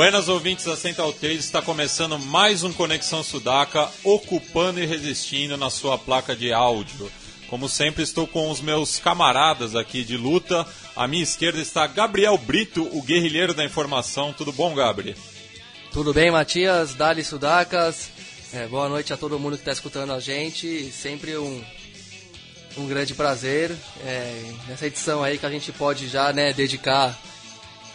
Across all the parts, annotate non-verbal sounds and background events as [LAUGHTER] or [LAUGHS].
Buenas ouvintes da Central 3, está começando mais um Conexão Sudaca, ocupando e resistindo na sua placa de áudio. Como sempre, estou com os meus camaradas aqui de luta. À minha esquerda está Gabriel Brito, o guerrilheiro da informação. Tudo bom, Gabriel? Tudo bem, Matias? Dali Sudacas. É, boa noite a todo mundo que está escutando a gente. Sempre um, um grande prazer. É, nessa edição aí que a gente pode já né, dedicar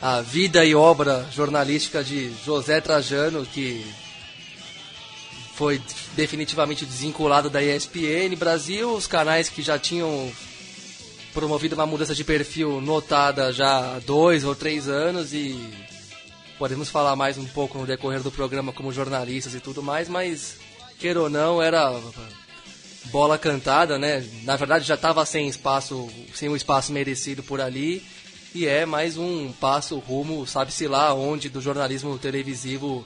a vida e obra jornalística de José Trajano, que foi definitivamente desvinculado da ESPN Brasil, os canais que já tinham promovido uma mudança de perfil notada já há dois ou três anos e podemos falar mais um pouco no decorrer do programa como jornalistas e tudo mais, mas queira ou não, era bola cantada, né? Na verdade já estava sem espaço, sem o espaço merecido por ali e é mais um passo rumo, sabe-se lá onde, do jornalismo televisivo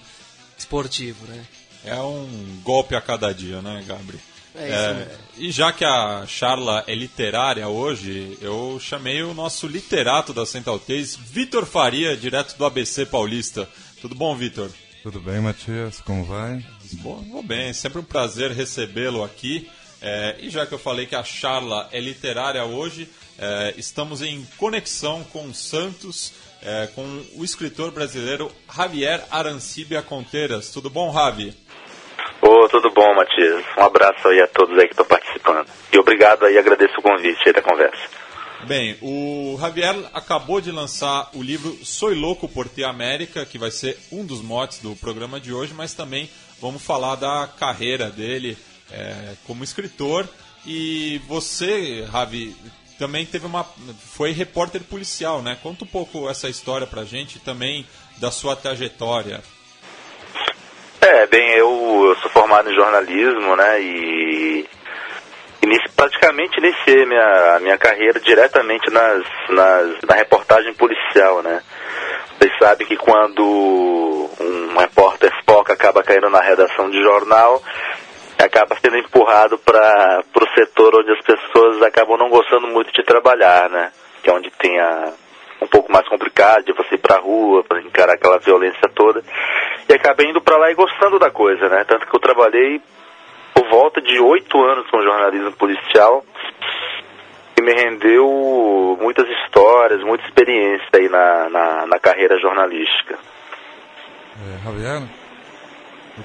esportivo, né? É um golpe a cada dia, né, Gabriel? É isso é. E já que a charla é literária hoje, eu chamei o nosso literato da Central 3, Vitor Faria, direto do ABC Paulista. Tudo bom, Vitor? Tudo bem, Matias? Como vai? Bom, vou bem. Sempre um prazer recebê-lo aqui. É, e já que eu falei que a charla é literária hoje, é, estamos em conexão com Santos, é, com o escritor brasileiro Javier Arancibia Conteiras. Tudo bom, Javi? Ô, oh, tudo bom, Matias. Um abraço aí a todos aí que estão participando. E obrigado aí, agradeço o convite aí da conversa. Bem, o Javier acabou de lançar o livro Soy Louco por Ti América, que vai ser um dos motes do programa de hoje, mas também vamos falar da carreira dele é, como escritor. E você, Javi, também teve uma foi repórter policial, né? Conta um pouco essa história pra gente também da sua trajetória. É, bem, eu, eu sou formado em jornalismo, né? E inici, praticamente iniciei minha, minha carreira diretamente nas, nas, na reportagem policial, né? Vocês sabem que quando um repórter foca acaba caindo na redação de jornal, acaba sendo empurrado para o setor onde as pessoas acabam não gostando muito de trabalhar, né? Que é onde tem a, um pouco mais complicado de você ir para a rua, para encarar aquela violência toda. E acabei indo para lá e gostando da coisa, né? Tanto que eu trabalhei por volta de oito anos com jornalismo policial e me rendeu muitas histórias, muita experiência aí na, na, na carreira jornalística. É, Javier?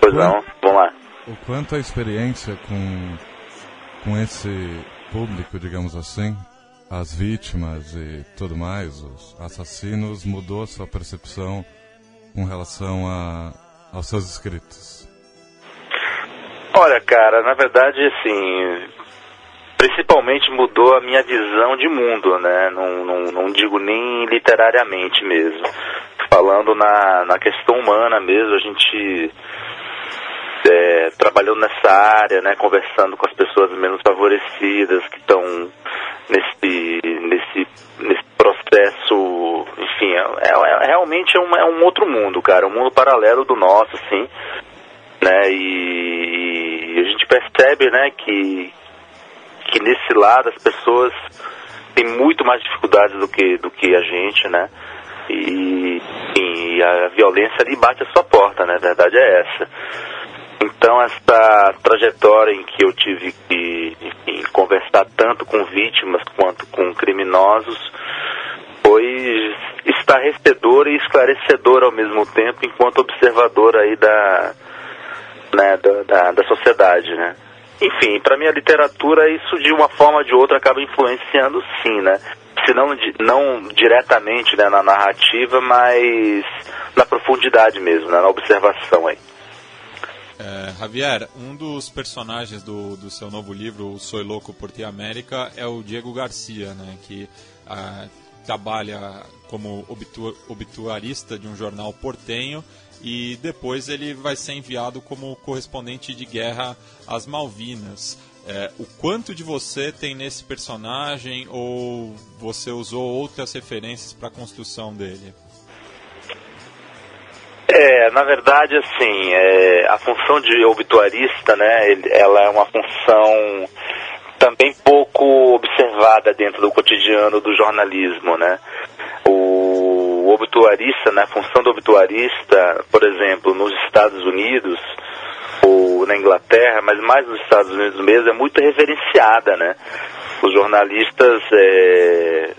Pois não, vamos lá o quanto a experiência com, com esse público, digamos assim, as vítimas e tudo mais, os assassinos, mudou sua percepção com relação a, aos seus escritos? Olha, cara, na verdade, assim, principalmente mudou a minha visão de mundo, né? Não, não, não digo nem literariamente mesmo. Falando na, na questão humana mesmo, a gente é, trabalhando nessa área, né, conversando com as pessoas menos favorecidas que estão nesse, nesse, nesse processo, enfim, é, é, é realmente é um, é um outro mundo, cara, um mundo paralelo do nosso, assim, né, e, e a gente percebe, né, que, que nesse lado as pessoas têm muito mais dificuldades do que, do que a gente, né, e, e a violência ali bate a sua porta, né, a verdade é essa. Então, essa trajetória em que eu tive que enfim, conversar tanto com vítimas quanto com criminosos foi estarrecedora e esclarecedora ao mesmo tempo, enquanto observador aí da, né, da, da, da sociedade, né? Enfim, para mim a literatura, isso de uma forma ou de outra acaba influenciando sim, né? Se não, não diretamente né, na narrativa, mas na profundidade mesmo, né, na observação aí. É, Javier, um dos personagens do, do seu novo livro, Soy Louco por Ti América, é o Diego Garcia, né? Que ah, trabalha como obituarista de um jornal portenho e depois ele vai ser enviado como correspondente de guerra às Malvinas. É, o quanto de você tem nesse personagem ou você usou outras referências para a construção dele? É, na verdade, assim, é, a função de obituarista, né, ela é uma função também pouco observada dentro do cotidiano do jornalismo, né. O obituarista, né, a função do obituarista, por exemplo, nos Estados Unidos ou na Inglaterra, mas mais nos Estados Unidos mesmo, é muito reverenciada, né. Os jornalistas é,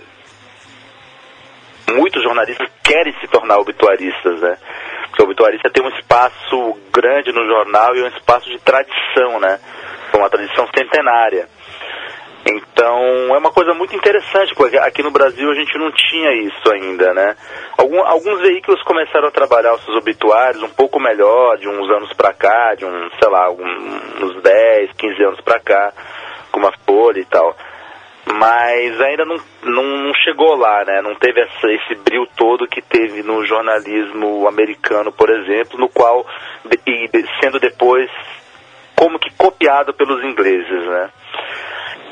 muitos jornalistas querem se tornar obituaristas, né? Porque o obituarista tem um espaço grande no jornal e um espaço de tradição, né? Uma tradição centenária. Então é uma coisa muito interessante, porque aqui no Brasil a gente não tinha isso ainda, né? Algum, alguns veículos começaram a trabalhar os seus obituários um pouco melhor, de uns anos pra cá, de uns, sei lá, uns 10, 15 anos pra cá, com uma folha e tal mas ainda não, não, não, chegou lá, né? Não teve essa, esse brilho todo que teve no jornalismo americano, por exemplo, no qual, e sendo depois como que copiado pelos ingleses, né?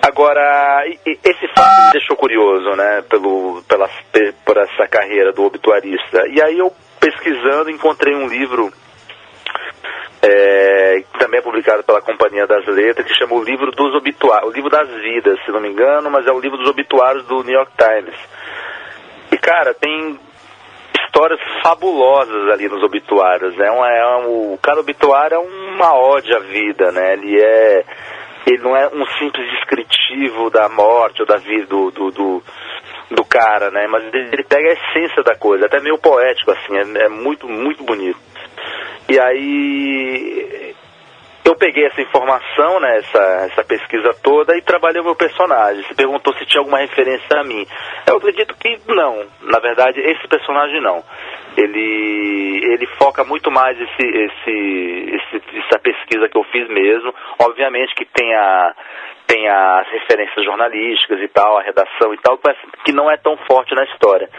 Agora, esse fato me deixou curioso, né, pelo, pela, por essa carreira do obituarista. E aí eu, pesquisando, encontrei um livro é, também é publicado pela Companhia das Letras, que chama o livro dos obituários, o livro das vidas, se não me engano, mas é o livro dos obituários do New York Times. E cara, tem histórias fabulosas ali nos obituários, né? Um, é um, o cara obituário é uma ode à vida, né? Ele é ele não é um simples descritivo da morte ou da vida do, do, do, do cara, né? Mas ele pega a essência da coisa, até meio poético assim, é, é muito muito bonito. E aí eu peguei essa informação, né, essa, essa pesquisa toda e trabalhei o meu personagem. Você perguntou se tinha alguma referência a mim. Eu acredito que não. Na verdade, esse personagem não. Ele, ele foca muito mais esse, esse, esse, essa pesquisa que eu fiz mesmo. Obviamente que tem, a, tem as referências jornalísticas e tal, a redação e tal, que não é tão forte na história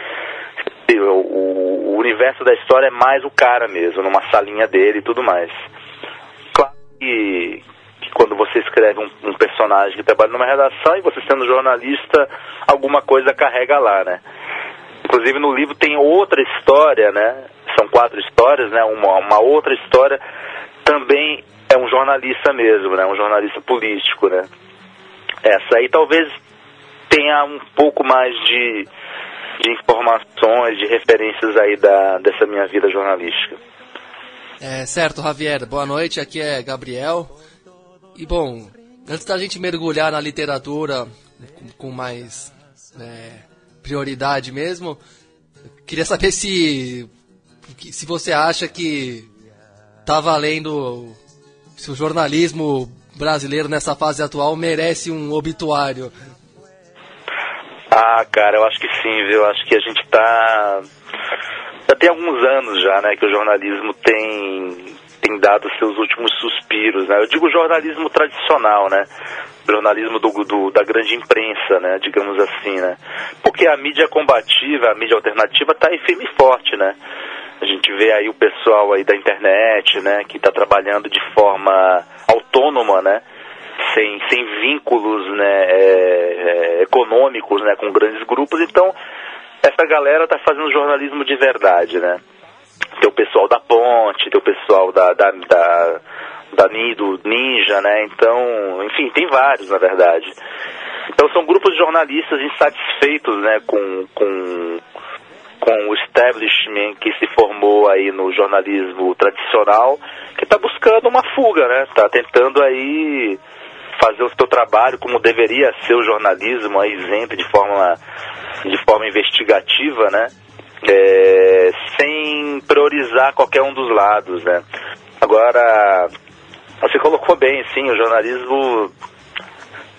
o, o, universo da história é mais o cara mesmo, numa salinha dele e tudo mais. Claro que, que quando você escreve um, um, personagem que trabalha numa redação e você sendo jornalista, alguma coisa carrega lá, né? Inclusive no livro tem outra história, né? São quatro histórias, né? Uma, uma outra história também é um jornalista mesmo, né? Um jornalista político, né? Essa aí talvez tenha um pouco mais de de informações, de referências aí da, dessa minha vida jornalística. É, certo, Javier. Boa noite, aqui é Gabriel. E bom, antes da gente mergulhar na literatura com, mais é, prioridade mesmo, queria saber se se você acha que tá valendo se o jornalismo brasileiro nessa fase atual merece um obituário. Ah, cara, eu acho que sim, viu? Acho que a gente tá. Já tem alguns anos já, né, que o jornalismo tem, tem dado seus últimos suspiros, né? Eu digo jornalismo tradicional, né? jornalismo do, do, da grande imprensa, né, digamos assim, né? Porque a mídia combativa, a mídia alternativa está aí firme e forte, né? A gente vê aí o pessoal aí da internet, né, que está trabalhando de forma autônoma, né? sem, sem vínculos né, é, é, econômicos né, com grandes grupos. Então, essa galera está fazendo jornalismo de verdade, né? Tem o pessoal da Ponte, tem o pessoal da, da, da, da do Ninja, né? Então, enfim, tem vários, na verdade. Então, são grupos de jornalistas insatisfeitos né, com, com, com o establishment que se formou aí no jornalismo tradicional, que está buscando uma fuga, né? Está tentando aí fazer o seu trabalho como deveria ser o jornalismo, aí, isento de forma, de forma investigativa, né? É, sem priorizar qualquer um dos lados, né? Agora, você colocou bem, sim, o jornalismo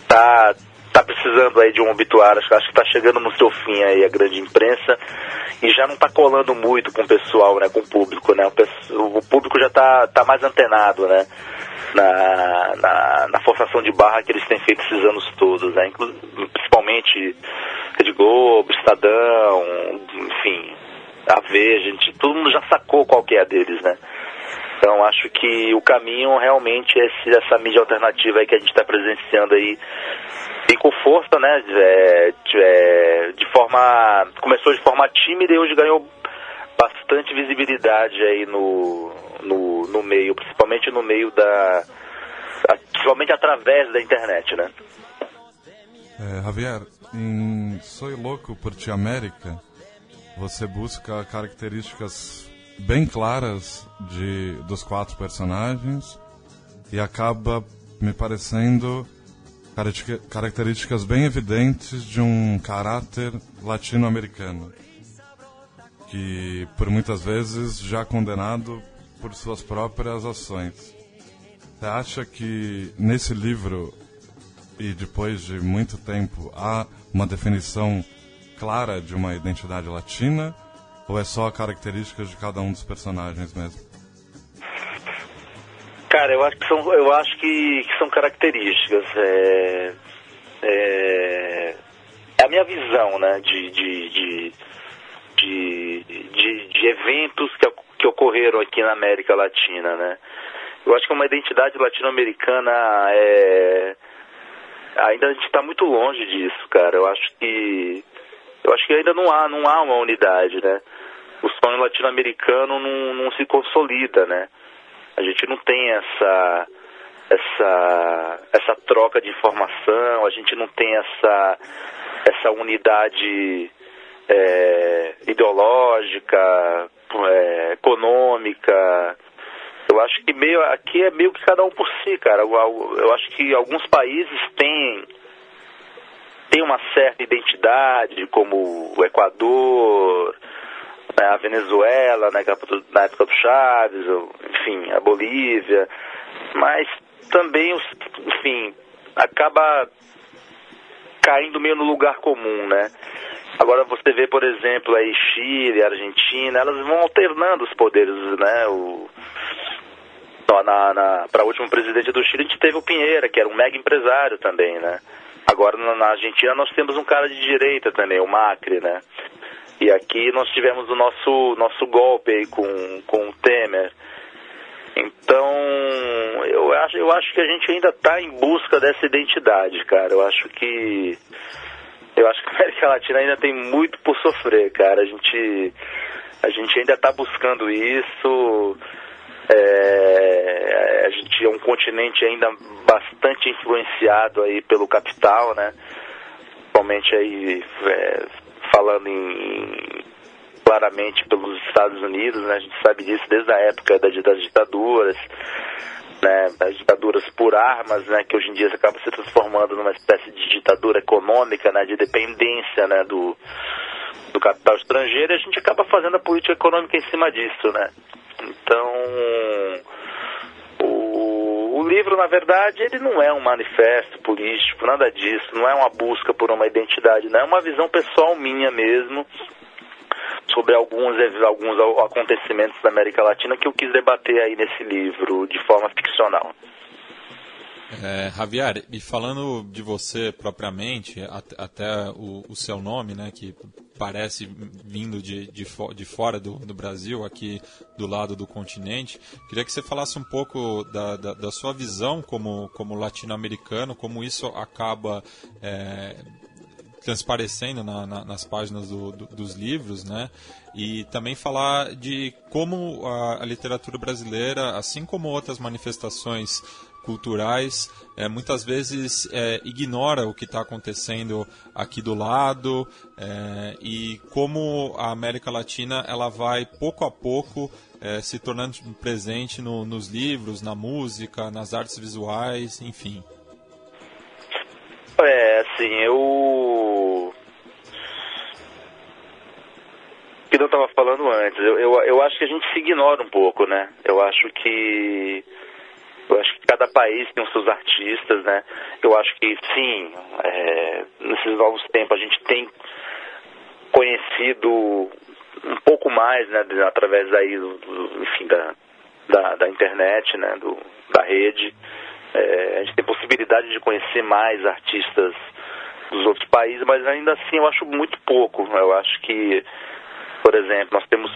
tá, tá precisando aí de um obituário, acho, acho que está chegando no seu fim aí a grande imprensa e já não está colando muito com o pessoal, né, com o público, né? O, o público já está tá mais antenado, né? Na, na, na, forçação de barra que eles têm feito esses anos todos, né? principalmente gente, Rede Globo, Estadão, enfim, a Veja, gente, todo mundo já sacou qual que é a deles, né? Então acho que o caminho realmente é essa mídia alternativa aí que a gente está presenciando aí e com força, né? É, é, de forma. Começou de forma tímida e hoje ganhou bastante visibilidade aí no, no, no meio, principalmente no meio da. Principalmente através da internet, né? É, Javier, em Soy Louco por Ti América, você busca características bem claras de, dos quatro personagens e acaba me parecendo características bem evidentes de um caráter latino-americano, que por muitas vezes já condenado por suas próprias ações. Você acha que nesse livro e depois de muito tempo há uma definição clara de uma identidade latina ou é só características de cada um dos personagens mesmo? Cara, eu acho que são, eu acho que, que são características. É, é, é, a minha visão, né, de, de, de, de, de, de eventos que, que ocorreram aqui na América Latina, né. Eu acho que uma identidade latino-americana é ainda a gente está muito longe disso, cara. Eu acho que eu acho que ainda não há não há uma unidade, né? O sonho latino-americano não, não se consolida, né? A gente não tem essa essa essa troca de informação, a gente não tem essa essa unidade é, ideológica, é, econômica, eu acho que meio aqui é meio que cada um por si, cara. Eu, eu acho que alguns países têm têm uma certa identidade, como o Equador, né, a Venezuela, na época, do, na época do Chaves, ou, enfim, a Bolívia, mas também, enfim, acaba caindo meio no lugar comum, né? Agora você vê, por exemplo, aí Chile, Argentina, elas vão alternando os poderes, né? O, na, na para o último presidente do Chile, a gente teve o Pinheira, que era um mega empresário também, né? Agora na, na Argentina nós temos um cara de direita também, o Macri, né? E aqui nós tivemos o nosso, nosso golpe aí com, com o Temer. Então, eu acho, eu acho que a gente ainda está em busca dessa identidade, cara. Eu acho que. Eu acho que a América Latina ainda tem muito por sofrer, cara. A gente, a gente ainda está buscando isso. É, a gente é um continente ainda bastante influenciado aí pelo capital, né? Principalmente aí é, falando em, claramente pelos Estados Unidos, né? A gente sabe disso desde a época das ditaduras, né? Das ditaduras por armas, né? Que hoje em dia acaba se transformando numa espécie de ditadura econômica, né? De dependência, né? Do, do capital estrangeiro e a gente acaba fazendo a política econômica em cima disso, né? Então, o, livro, na verdade, ele não é um manifesto político, nada disso, não é uma busca por uma identidade, não é uma visão pessoal minha mesmo sobre alguns, alguns acontecimentos da América Latina que eu quis debater aí nesse livro de forma ficcional. É, Javier, e falando de você propriamente, até o, o, seu nome, né, que parece vindo de, de, de fora do, do, Brasil, aqui do lado do continente, queria que você falasse um pouco da, da, da sua visão como, como latino-americano, como isso acaba é, transparecendo na, na, nas páginas do, do, dos livros, né? E também falar de como a, a literatura brasileira, assim como outras manifestações culturais, é, muitas vezes é, ignora o que está acontecendo aqui do lado é, e como a América Latina ela vai pouco a pouco é, se tornando presente no, nos livros, na música, nas artes visuais, enfim. É, assim, eu. que eu estava falando antes, eu, eu, eu acho que a gente se ignora um pouco, né? Eu acho que eu acho que cada país tem os seus artistas, né? Eu acho que sim, é, nesses novos tempos a gente tem conhecido um pouco mais, né, através aí, do, enfim, da, da, da, internet, né, do, da rede. É, a gente tem possibilidade de conhecer mais artistas dos outros países, mas ainda assim eu acho muito pouco. Eu acho que, por exemplo, nós temos,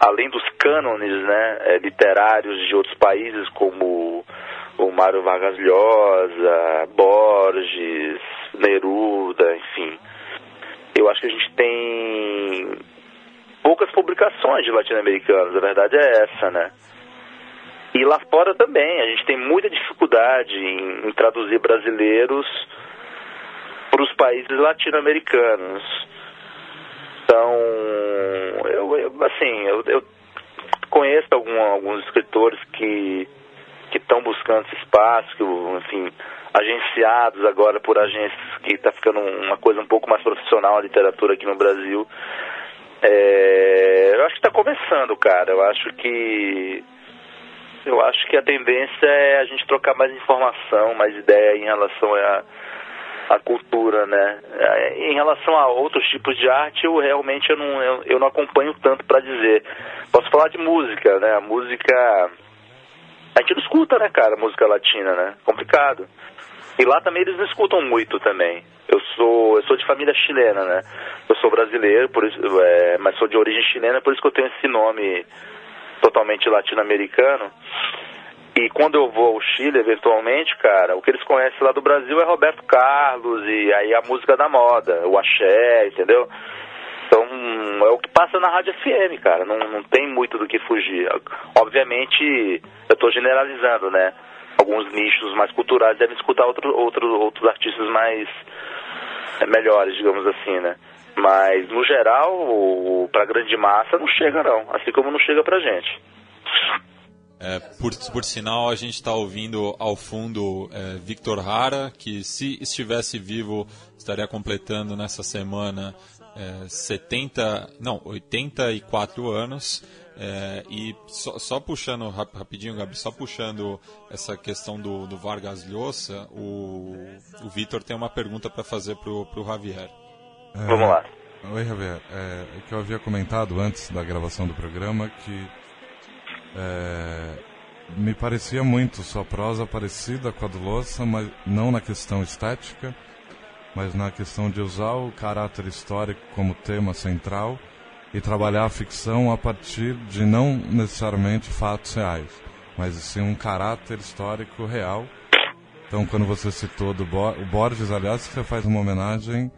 além dos cânones né, é, literários de outros países, como o Mário Vargas Llosa, Borges, Neruda, enfim. Eu acho que a gente tem poucas publicações de latino-americanos, a verdade é essa, né? E lá fora também, a gente tem muita dificuldade em, em traduzir brasileiros para os países latino-americanos. Então, assim, eu, eu conheço algum, alguns escritores que que estão buscando esse espaço, que, enfim, agenciados agora por agências que está ficando uma coisa um pouco mais profissional a literatura aqui no Brasil. É, eu acho que está começando, cara. Eu acho que eu acho que a tendência é a gente trocar mais informação, mais ideia em relação a, a cultura, né? É, em relação a outros tipos de arte, eu realmente eu não, eu, eu não acompanho tanto para dizer. Posso falar de música, né? A música a gente não escuta, né, cara, música latina, né? Complicado. E lá também eles não escutam muito também. Eu sou, eu sou de família chilena, né? Eu sou brasileiro, por isso, é, mas sou de origem chilena, por isso que eu tenho esse nome totalmente latino-americano. E quando eu vou ao Chile, eventualmente, cara, o que eles conhecem lá do Brasil é Roberto Carlos e aí a música da moda, o axé, entendeu? Então, é o que passa na Rádio FM, cara. Não, não tem muito do que fugir. Obviamente, eu estou generalizando, né? Alguns nichos mais culturais devem escutar outro, outro, outros artistas mais é, melhores, digamos assim, né? Mas, no geral, para a grande massa não chega, não. Assim como não chega pra gente. É, por, por sinal, a gente está ouvindo ao fundo é, Victor Hara, que se estivesse vivo estaria completando nessa semana é, 70, não, 84 anos. É, e só, só, puxando rapidinho, Gabi, só puxando essa questão do, do Vargas Llosa, o, o Vitor tem uma pergunta para fazer pro, pro Javier. É, Vamos lá. Oi, Javier. É, é, que eu havia comentado antes da gravação do programa que é, me parecia muito sua prosa parecida com a do Louça, mas não na questão estética, mas na questão de usar o caráter histórico como tema central e trabalhar a ficção a partir de não necessariamente fatos reais, mas sim um caráter histórico real. Então, quando você citou do Bo o Borges, aliás, você faz uma homenagem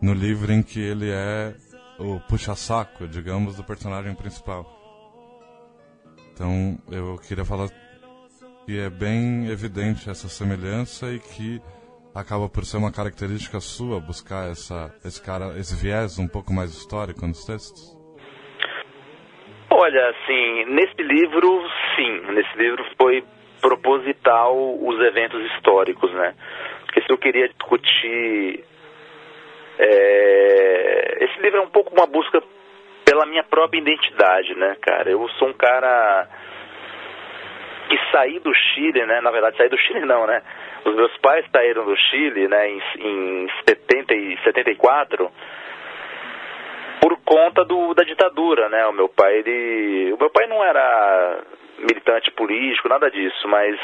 no livro em que ele é o puxa-saco, digamos, do personagem principal. Então, eu queria falar que é bem evidente essa semelhança e que acaba por ser uma característica sua buscar essa, esse, cara, esse viés um pouco mais histórico nos textos? Olha, assim, nesse livro, sim. Nesse livro foi proposital os eventos históricos, né? Porque se eu queria discutir... É... Esse livro é um pouco uma busca pela minha própria identidade, né, cara? Eu sou um cara que saí do Chile, né? Na verdade, saí do Chile não, né? Os meus pais saíram do Chile, né, em, em 70 e 74 por conta do, da ditadura, né? O meu pai, ele, o meu pai não era militante político, nada disso, mas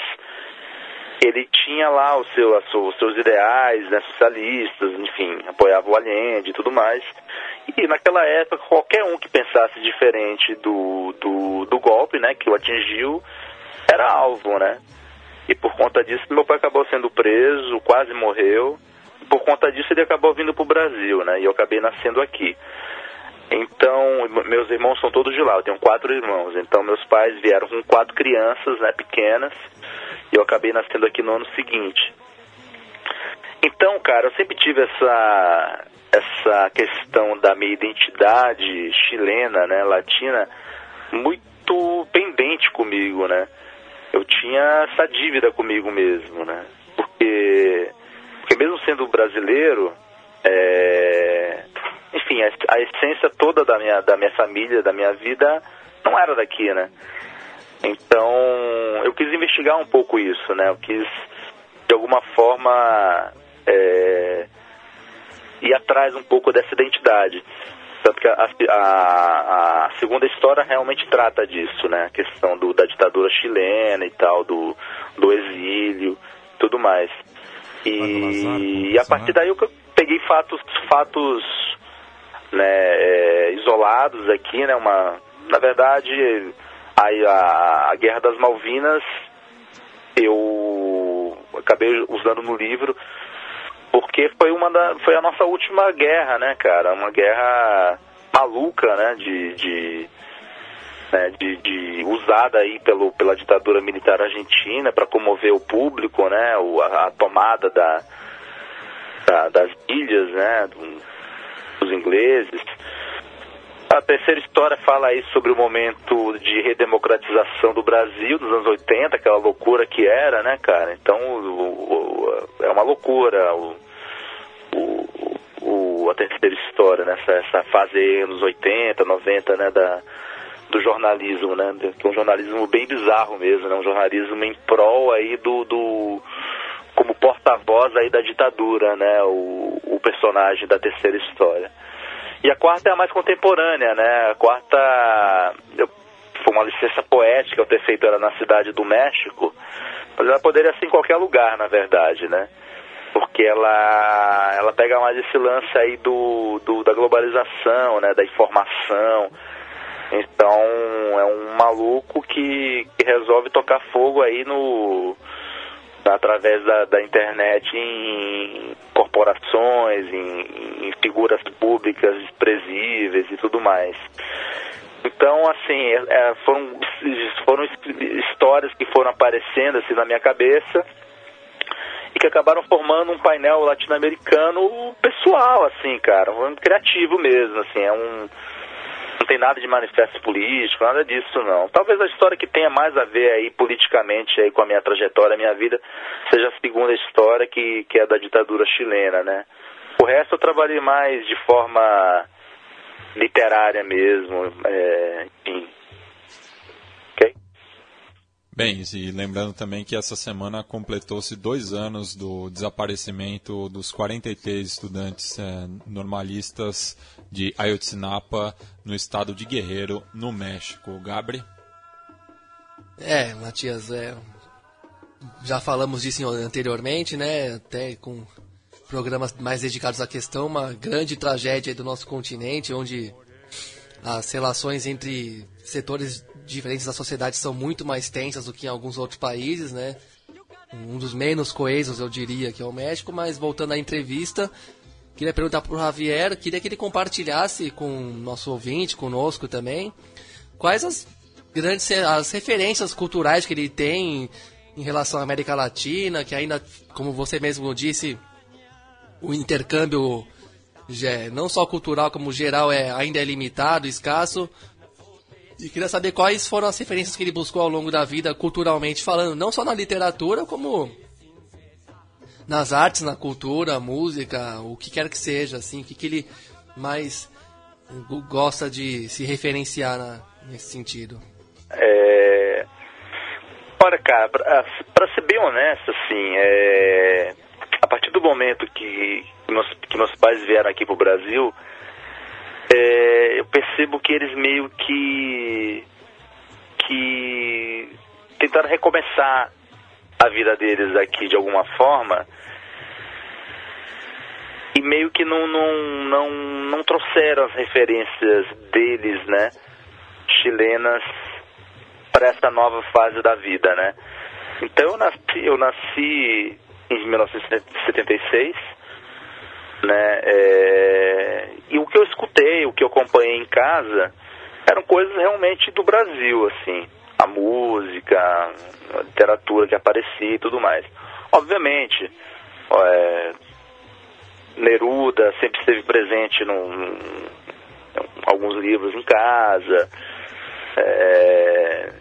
ele tinha lá o seu, os seus ideais né, socialistas, enfim, apoiava o Allende e tudo mais. E naquela época, qualquer um que pensasse diferente do, do, do golpe, né, que o atingiu, era alvo, né? E por conta disso, meu pai acabou sendo preso, quase morreu. Por conta disso, ele acabou vindo para o Brasil, né? E eu acabei nascendo aqui. Então, meus irmãos são todos de lá. Eu tenho quatro irmãos. Então, meus pais vieram com quatro crianças, né, pequenas. E eu acabei nascendo aqui no ano seguinte. Então, cara, eu sempre tive essa essa questão da minha identidade chilena, né, latina, muito pendente comigo, né? eu tinha essa dívida comigo mesmo, né? Porque, porque mesmo sendo brasileiro, é, enfim, a, a, essência toda da minha, da minha família, da minha vida, não era daqui, né? Então, eu quis investigar um pouco isso, né? Eu quis, de alguma forma, é, ir atrás um pouco dessa identidade. Tanto que a, a, a, segunda história realmente trata disso, né? A questão do, da ditadura chilena e tal, do, do exílio tudo mais. E, e a partir daí eu, peguei fatos, fatos né, é, isolados aqui, né? Uma, na verdade, a, a, a Guerra das Malvinas eu acabei usando no livro porque foi uma da, foi a nossa última guerra, né, cara? Uma guerra maluca, né, de, de, né, de, de usada aí pelo, pela ditadura militar argentina para comover o público, né, o, a, a tomada da, da, das ilhas, né, dos ingleses. A terceira história fala aí sobre o momento de redemocratização do Brasil dos anos 80, aquela loucura que era, né, cara? Então, o, o, é uma loucura o, o, a terceira história, né? essa fase aí, anos 80, 90, né, da, do jornalismo, né? É um jornalismo bem bizarro mesmo, né? Um jornalismo em prol aí do, do porta-voz aí da ditadura, né? O, o personagem da terceira história. E a quarta é a mais contemporânea, né? A quarta foi uma licença poética eu ter feito ela na cidade do México, mas ela poderia ser em qualquer lugar, na verdade, né? Porque ela, ela pega mais esse lance aí do, do da globalização, né? Da informação. Então é um maluco que, que resolve tocar fogo aí no através da, da internet em corporações, em, em figuras públicas desprezíveis e tudo mais. Então, assim, é, é foram, foram histórias que foram aparecendo assim na minha cabeça e que acabaram formando um painel latino-americano pessoal, assim, cara, um criativo mesmo, assim, é um não tem nada de manifesto político, nada disso não. Talvez a história que tenha mais a ver aí politicamente aí com a minha trajetória, a minha vida, seja a segunda história que, que é da ditadura chilena, né? O resto eu trabalhei mais de forma literária mesmo, é, enfim. Bem, e lembrando também que essa semana completou-se dois anos do desaparecimento dos 43 estudantes é, normalistas de Ayotzinapa, no estado de Guerreiro, no México. Gabri? É, Matias, é, já falamos disso anteriormente, né? Até com programas mais dedicados à questão, uma grande tragédia do nosso continente, onde as relações entre setores diferentes da sociedade são muito mais tensas do que em alguns outros países, né? Um dos menos coesos, eu diria, que é o México, mas voltando à entrevista, queria perguntar para o Javier, queria que ele compartilhasse com o nosso ouvinte, conosco também, quais as grandes as referências culturais que ele tem em relação à América Latina, que ainda, como você mesmo disse, o intercâmbio não só cultural como geral é ainda é limitado, escasso. E queria saber quais foram as referências que ele buscou ao longo da vida, culturalmente falando, não só na literatura, como nas artes, na cultura, música, o que quer que seja, assim, o que, que ele mais gosta de se referenciar na, nesse sentido. É... Olha, cara, pra, pra, ser bem honesto, assim, é... a partir do momento que, meus, que meus pais vieram aqui pro Brasil, é, eu percebo que eles meio que que tentaram recomeçar a vida deles aqui de alguma forma e meio que não não não, não trouxeram as referências deles, né, chilenas para essa nova fase da vida, né? Então eu nasci eu nasci em 1976 né? É... E o que eu escutei, o que eu acompanhei em casa, eram coisas realmente do Brasil, assim, a música, a literatura que aparecia e tudo mais. Obviamente, é... Neruda sempre esteve presente num, alguns livros em casa. É...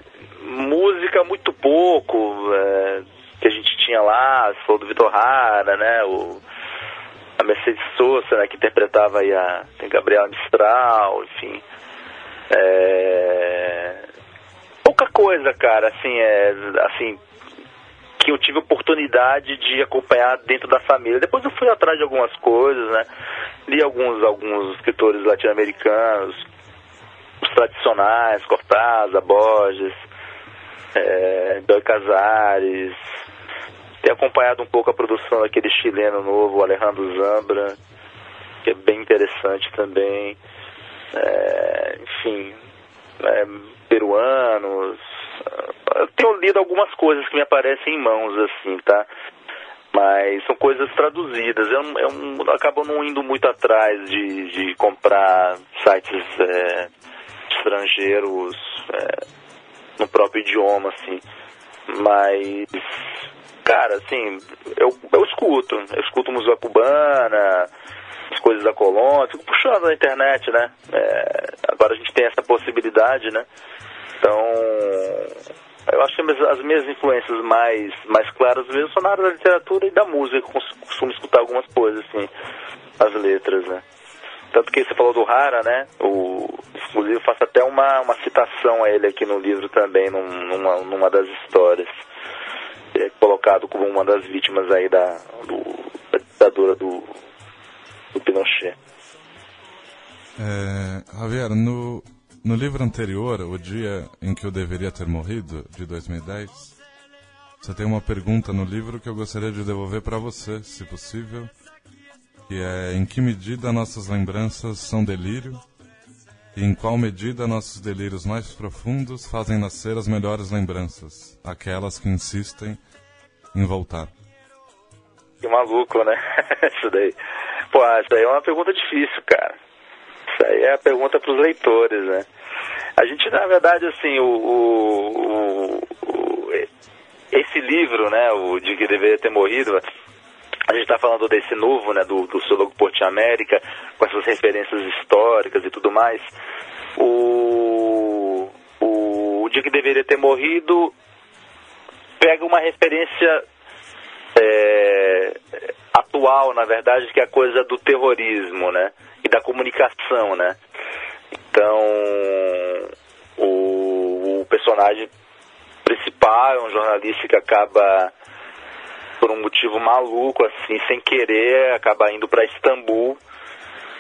música muito pouco, é... que a gente tinha lá, se for do Vitor Hara, né? O a Mercedes Sosa, né, que interpretava aí a Gabriela Mistral, enfim. É... Pouca coisa, cara, assim, é, assim, que eu tive oportunidade de acompanhar dentro da família. Depois eu fui atrás de algumas coisas, né? Li alguns, alguns escritores latino-americanos, os tradicionais, Cortázar, Borges, é, Casares, Tenho acompanhado um pouco a produção daquele chileno novo, Alejandro Zambra, que é bem interessante também. É, enfim, é, peruanos. Eu tenho lido algumas coisas que me aparecem em mãos, assim, tá? Mas são coisas traduzidas. Eu, eu, eu acabo não indo muito atrás de, de comprar sites é, estrangeiros é, no próprio idioma, assim. Mas, cara, assim, eu, eu escuto. Eu escuto música cubana, as coisas da Colômbia, fico puxando na internet, né? É, agora a gente tem essa possibilidade, né? Então, eu acho que as minhas influências mais, mais claras mesmo são na área da literatura e da música, eu costumo escutar algumas coisas, assim, as letras, né? Tanto que você falou do Rara, né? O, inclusive eu faço até uma, uma citação a ele aqui no livro também, num, numa, numa das histórias. É colocado como uma das vítimas aí da, do, da ditadura do, do Pinochet. É, Javier, no, no livro anterior, O Dia em que Eu Deveria Ter Morrido, de 2010, você tem uma pergunta no livro que eu gostaria de devolver para você, se possível, que é em que medida nossas lembranças são delírio e em qual medida nossos delírios mais profundos fazem nascer as melhores lembranças, aquelas que insistem em voltar. Que maluco, né? [LAUGHS] Isso daí. Pô, isso aí é uma pergunta difícil, cara. Isso aí é a pergunta para os leitores, né? A gente, na verdade, assim, o, o, o, esse livro, né, o de que deveria ter morrido, a gente está falando desse novo, né, do, do Sologo Porte América, com essas referências históricas e tudo mais. O, o, o dia que deveria ter morrido pega uma referência é, atual, na verdade, que é a coisa do terrorismo, né? E da comunicação, né? Então, o, o personagem principal é um jornalista que acaba, por um motivo maluco, assim, sem querer, acaba indo para Istambul,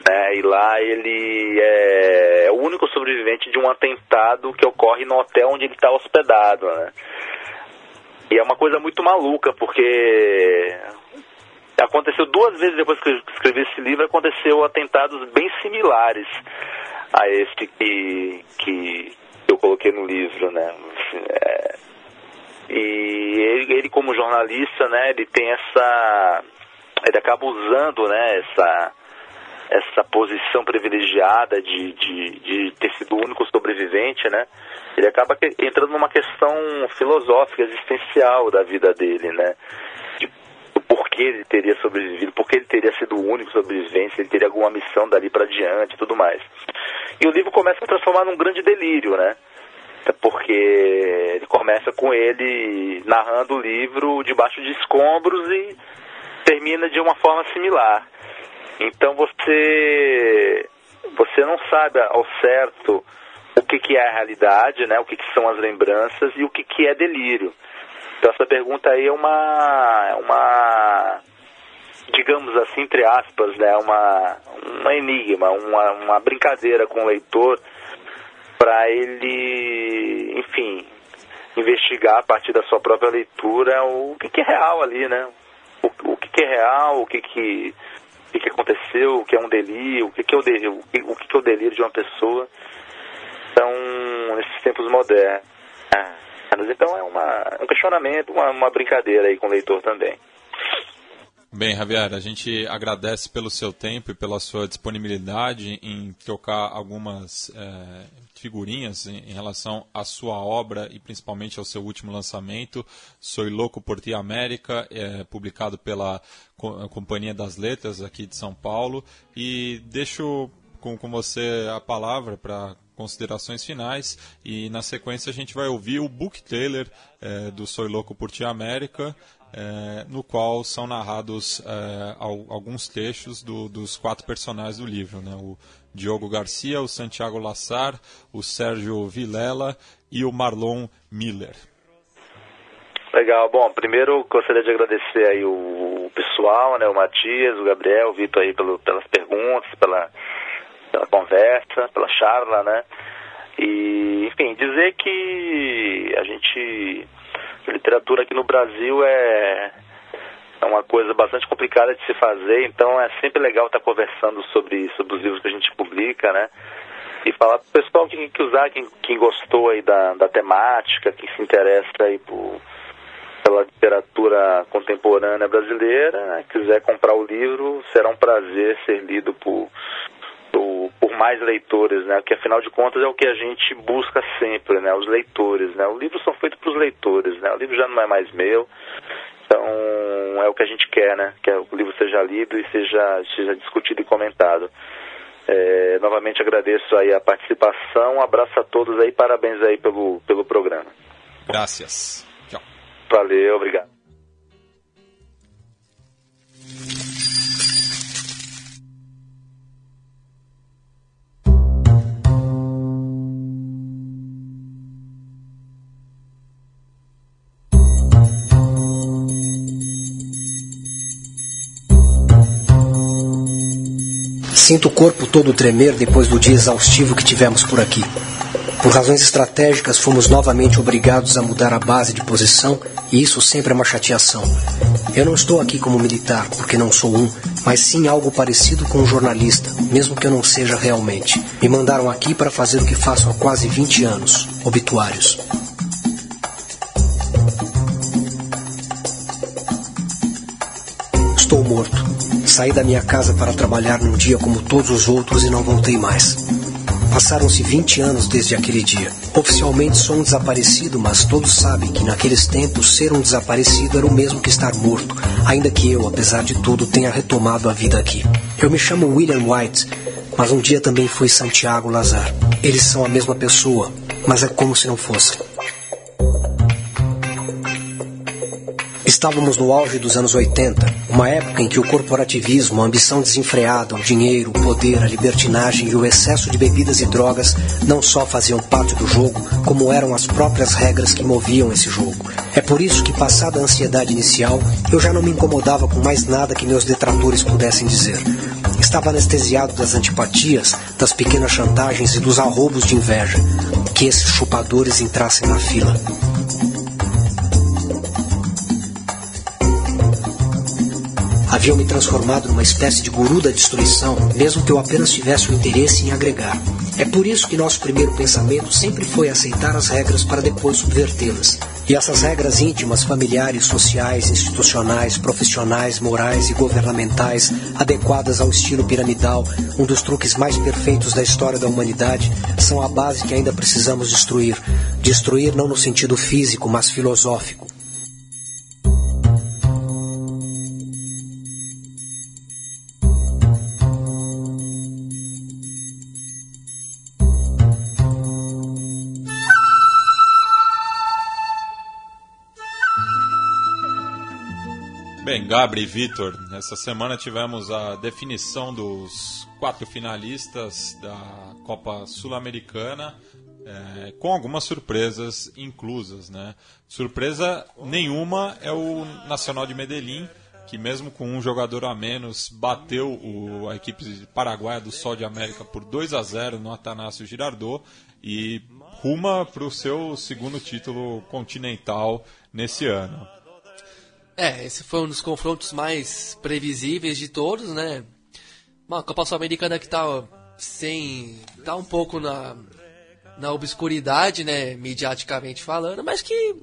né? E lá ele é, é o único sobrevivente de um atentado que ocorre no hotel onde ele está hospedado, né? E é uma coisa muito maluca, porque aconteceu duas vezes depois que eu escrevi esse livro, aconteceu atentados bem similares a este que, que eu coloquei no livro, né? É, e ele, ele, como jornalista, né, ele tem essa... ele acaba usando, né, essa essa posição privilegiada de, de, de ter sido o único sobrevivente, né? Ele acaba entrando numa questão filosófica, existencial da vida dele, né? De por que ele teria sobrevivido, por que ele teria sido o único sobrevivente, se ele teria alguma missão dali para diante e tudo mais. E o livro começa a transformar num grande delírio, né? Porque ele começa com ele narrando o livro debaixo de escombros e termina de uma forma similar. Então você você não sabe ao certo o que, que é a realidade, né? O que, que são as lembranças e o que, que é delírio. Então essa pergunta aí é uma é uma digamos assim entre aspas, né? Uma um enigma, uma, uma brincadeira com o leitor para ele, enfim, investigar a partir da sua própria leitura o que, que é real ali, né? O, o que, que é real, o que que que, que aconteceu, o que é um delírio, o que, que é o delírio, o que, o que é o delírio de uma pessoa. Então, nesses tempos modernos. Então é uma, um questionamento, uma, uma brincadeira aí com o leitor também. Bem, Javier, a gente agradece pelo seu tempo e pela sua disponibilidade em trocar algumas é, figurinhas em, em, relação à sua obra e principalmente ao seu último lançamento, Soy Louco por Ti América, é, publicado pela Co Companhia das Letras aqui de São Paulo. E deixo com, com você a palavra para considerações finais e na sequência a gente vai ouvir o book trailer é, do Soy Louco por Ti América é, no qual são narrados é, alguns trechos do, dos quatro personagens do livro, né? o Diogo Garcia, o Santiago Lassar, o Sérgio Vilela e o Marlon Miller. Legal, bom, primeiro gostaria de agradecer aí o, pessoal, né, o Matias, o Gabriel, o Vitor aí pelo, pelas perguntas, pela, pela conversa, pela charla, né, e enfim, dizer que a gente literatura aqui no Brasil é, é uma coisa bastante complicada de se fazer, então é sempre legal estar conversando sobre, sobre os livros que a gente publica, né? E falar para o pessoal que, que usar, quem, quem gostou aí da, da temática, quem se interessa aí por, pela literatura contemporânea brasileira, né? quiser comprar o livro, será um prazer ser lido por, mais leitores, né? Que afinal de contas é o que a gente busca sempre, né? Os leitores, né? Os livros são feitos para os leitores, né? O livro já não é mais meu, então é o que a gente quer, né? Que o livro seja lido e seja, seja discutido e comentado. É, novamente agradeço aí a participação, um abraço a todos aí, parabéns aí pelo, pelo programa. Graças. Tchau. Valeu, obrigado. Sinto o corpo todo tremer depois do dia exaustivo que tivemos por aqui. Por razões estratégicas, fomos novamente obrigados a mudar a base de posição e isso sempre é uma chateação. Eu não estou aqui como militar, porque não sou um, mas sim algo parecido com um jornalista, mesmo que eu não seja realmente. Me mandaram aqui para fazer o que faço há quase 20 anos: obituários. Estou morto. Saí da minha casa para trabalhar num dia como todos os outros e não voltei mais. Passaram-se 20 anos desde aquele dia. Oficialmente sou um desaparecido, mas todos sabem que naqueles tempos ser um desaparecido era o mesmo que estar morto, ainda que eu, apesar de tudo, tenha retomado a vida aqui. Eu me chamo William White, mas um dia também fui Santiago Lazar. Eles são a mesma pessoa, mas é como se não fossem. Estávamos no auge dos anos 80, uma época em que o corporativismo, a ambição desenfreada, o dinheiro, o poder, a libertinagem e o excesso de bebidas e drogas não só faziam parte do jogo, como eram as próprias regras que moviam esse jogo. É por isso que, passada a ansiedade inicial, eu já não me incomodava com mais nada que meus detratores pudessem dizer. Estava anestesiado das antipatias, das pequenas chantagens e dos arrobos de inveja. Que esses chupadores entrassem na fila. Haviam me transformado numa espécie de guru da destruição, mesmo que eu apenas tivesse o interesse em agregar. É por isso que nosso primeiro pensamento sempre foi aceitar as regras para depois subvertê-las. E essas regras íntimas, familiares, sociais, institucionais, profissionais, morais e governamentais, adequadas ao estilo piramidal, um dos truques mais perfeitos da história da humanidade, são a base que ainda precisamos destruir. Destruir não no sentido físico, mas filosófico. Gabri e Vitor, essa semana tivemos a definição dos quatro finalistas da Copa Sul-Americana, é, com algumas surpresas inclusas. Né? Surpresa nenhuma é o Nacional de Medellín, que mesmo com um jogador a menos, bateu o, a equipe paraguaia do Sol de América por 2 a 0 no Atanásio Girardot e ruma para o seu segundo título continental nesse ano. É, esse foi um dos confrontos mais previsíveis de todos, né? Uma Copa Sul-Americana que tá sem. tá um pouco na, na obscuridade, né? Mediaticamente falando, mas que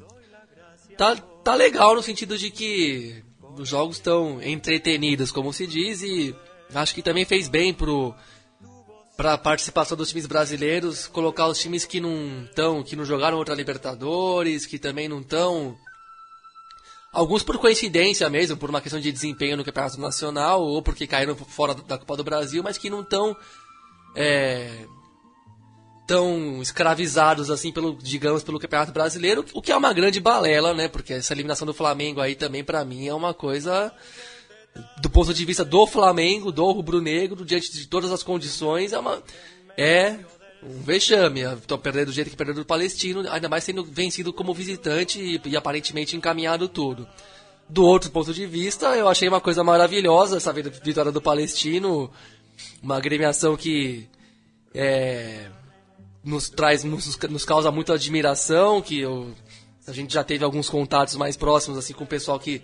tá, tá legal no sentido de que os jogos estão entretenidos, como se diz, e acho que também fez bem pro para participação dos times brasileiros, colocar os times que não estão, que não jogaram outra Libertadores, que também não estão Alguns por coincidência mesmo, por uma questão de desempenho no Campeonato Nacional, ou porque caíram fora da Copa do Brasil, mas que não estão é, tão escravizados assim pelo, digamos, pelo Campeonato Brasileiro, o que é uma grande balela, né? Porque essa eliminação do Flamengo aí também para mim é uma coisa do ponto de vista do Flamengo, do rubro-negro, diante de todas as condições, é uma é um vexame. Estão perdendo do jeito que perderam do Palestino, ainda mais sendo vencido como visitante e, e, aparentemente encaminhado tudo. Do outro ponto de vista, eu achei uma coisa maravilhosa essa vitória do Palestino, uma agremiação que é, nos traz, nos, nos, causa muita admiração, que eu, a gente já teve alguns contatos mais próximos assim com o pessoal que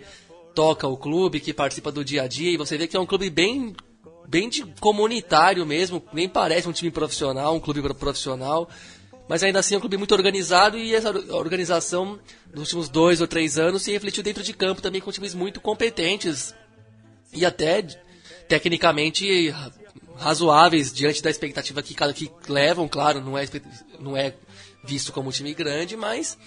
toca o clube, que participa do dia a dia, e você vê que é um clube bem bem de comunitário mesmo, nem parece um time profissional, um clube profissional, mas ainda assim é um clube muito organizado e essa organização nos últimos dois ou três anos se refletiu dentro de campo também com times muito competentes e até tecnicamente razoáveis diante da expectativa que, que levam, claro, não é, não é visto como um time grande, mas